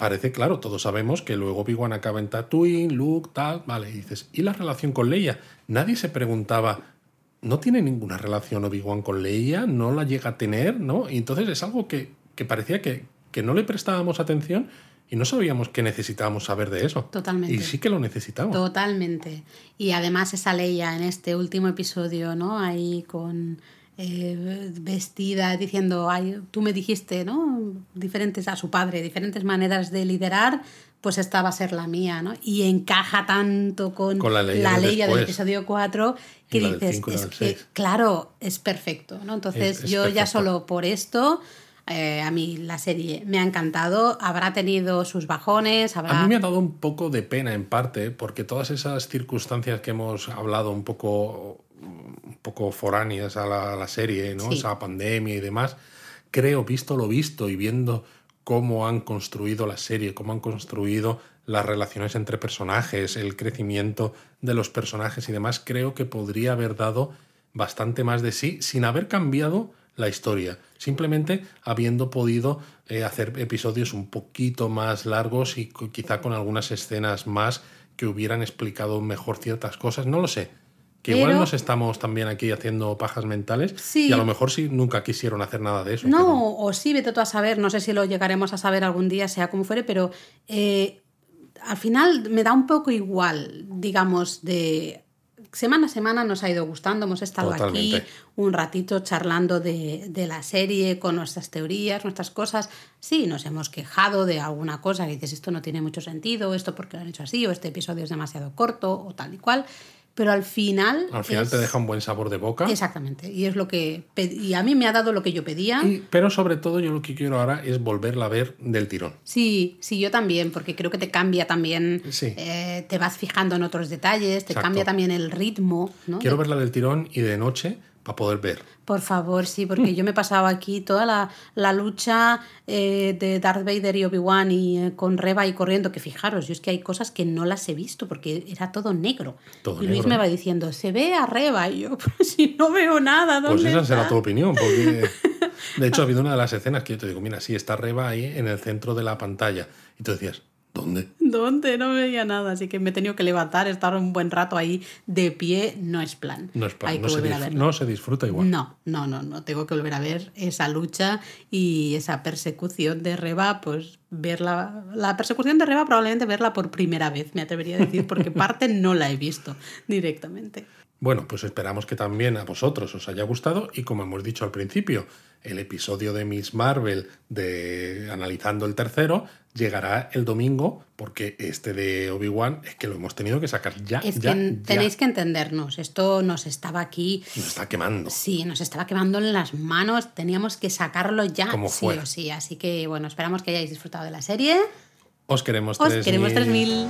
Parece claro, todos sabemos que luego Obi-Wan acaba en Tatooine, Luke, tal, vale, y dices, ¿y la relación con Leia? Nadie se preguntaba, ¿no tiene ninguna relación Obi-Wan con Leia? ¿No la llega a tener? ¿No? Y entonces es algo que, que parecía que, que no le prestábamos atención y no sabíamos que necesitábamos saber de eso. Totalmente. Y sí que lo necesitamos. Totalmente. Y además esa Leia en este último episodio, ¿no? Ahí con eh, vestida diciendo, Ay, tú me dijiste, ¿no? Diferentes a su padre, diferentes maneras de liderar, pues esta va a ser la mía, ¿no? Y encaja tanto con, Con la de Leia del episodio 4 que la dices, cinco la es que, claro, es perfecto, ¿no? Entonces Es- es yo ya solo por esto... eh, a mí la serie me ha encantado, habrá tenido sus bajones, habrá... A mí me ha dado un poco de pena en parte, porque todas esas circunstancias que hemos hablado un poco, un poco foráneas a la, a la serie, ¿no? Sí. Esa pandemia y demás, creo, visto lo visto y viendo cómo han construido la serie, cómo han construido las relaciones entre personajes, el crecimiento de los personajes y demás, creo que podría haber dado bastante más de sí sin haber cambiado la historia, simplemente habiendo podido eh, hacer episodios un poquito más largos y quizá con algunas escenas más que hubieran explicado mejor ciertas cosas, no lo sé. Que igual Pero- nos estamos también aquí haciendo pajas mentales Sí. y a lo mejor sí nunca quisieron hacer nada de eso. No, pero- o sí, vete tú a saber, no sé si lo llegaremos a saber algún día, sea como fuere, pero eh, al final me da un poco igual, digamos, de semana a semana nos ha ido gustando, hemos estado aquí Totalmente. un ratito charlando de, de la serie con nuestras teorías, nuestras cosas. Sí, nos hemos quejado de alguna cosa que dices, esto no tiene mucho sentido, esto porque lo han hecho así, o este episodio es demasiado corto, o tal y cual, pero al final... Al final es- te deja un buen sabor de boca. Exactamente, y es lo que... Y a mí me ha dado lo que yo pedía. Y- pero sobre todo yo lo que quiero ahora es volverla a ver del tirón. Sí, sí, yo también, porque creo que te cambia también, Sí. eh, te vas fijando en otros detalles, te Exacto. cambia también el ritmo, ¿no? Quiero De- verla del tirón y de noche para poder ver. Por favor, sí, porque yo me he pasado aquí toda la, la lucha eh, de Darth Vader y Obi-Wan y eh, con Reva y corriendo, que fijaros, yo es que hay cosas que no las he visto porque era todo negro. Todo y Luis negro, me va diciendo, se ve a Reva, y yo, pues si no veo nada, ¿dónde Pues esa será tu opinión, porque de hecho ha habido una de las escenas que yo te digo, mira, sí, está Reba ahí en el centro de la pantalla. Y tú decías, ¿dónde? ¿Dónde? No veía nada, así que me he tenido que levantar, estar un buen rato ahí de pie, no es plan. No es Hay no, que se no se disfruta igual. No, no, no, no. Tengo que volver a ver esa lucha y esa persecución de Reba, pues verla. La persecución de Reba probablemente verla por primera vez, me atrevería a decir, porque parte no la he visto directamente. Bueno, pues esperamos que también a vosotros os haya gustado y como hemos dicho al principio, el episodio de Miss Marvel de analizando el tercero llegará el domingo porque este de Obi-Wan es que lo hemos tenido que sacar ya. Es ya, que ya. tenéis que entendernos, esto nos estaba aquí. Nos está quemando. Sí, nos estaba quemando en las manos, teníamos que sacarlo ya, Como sí o sí. Así que bueno, esperamos que hayáis disfrutado de la serie. Os queremos Os 3000. queremos 3000.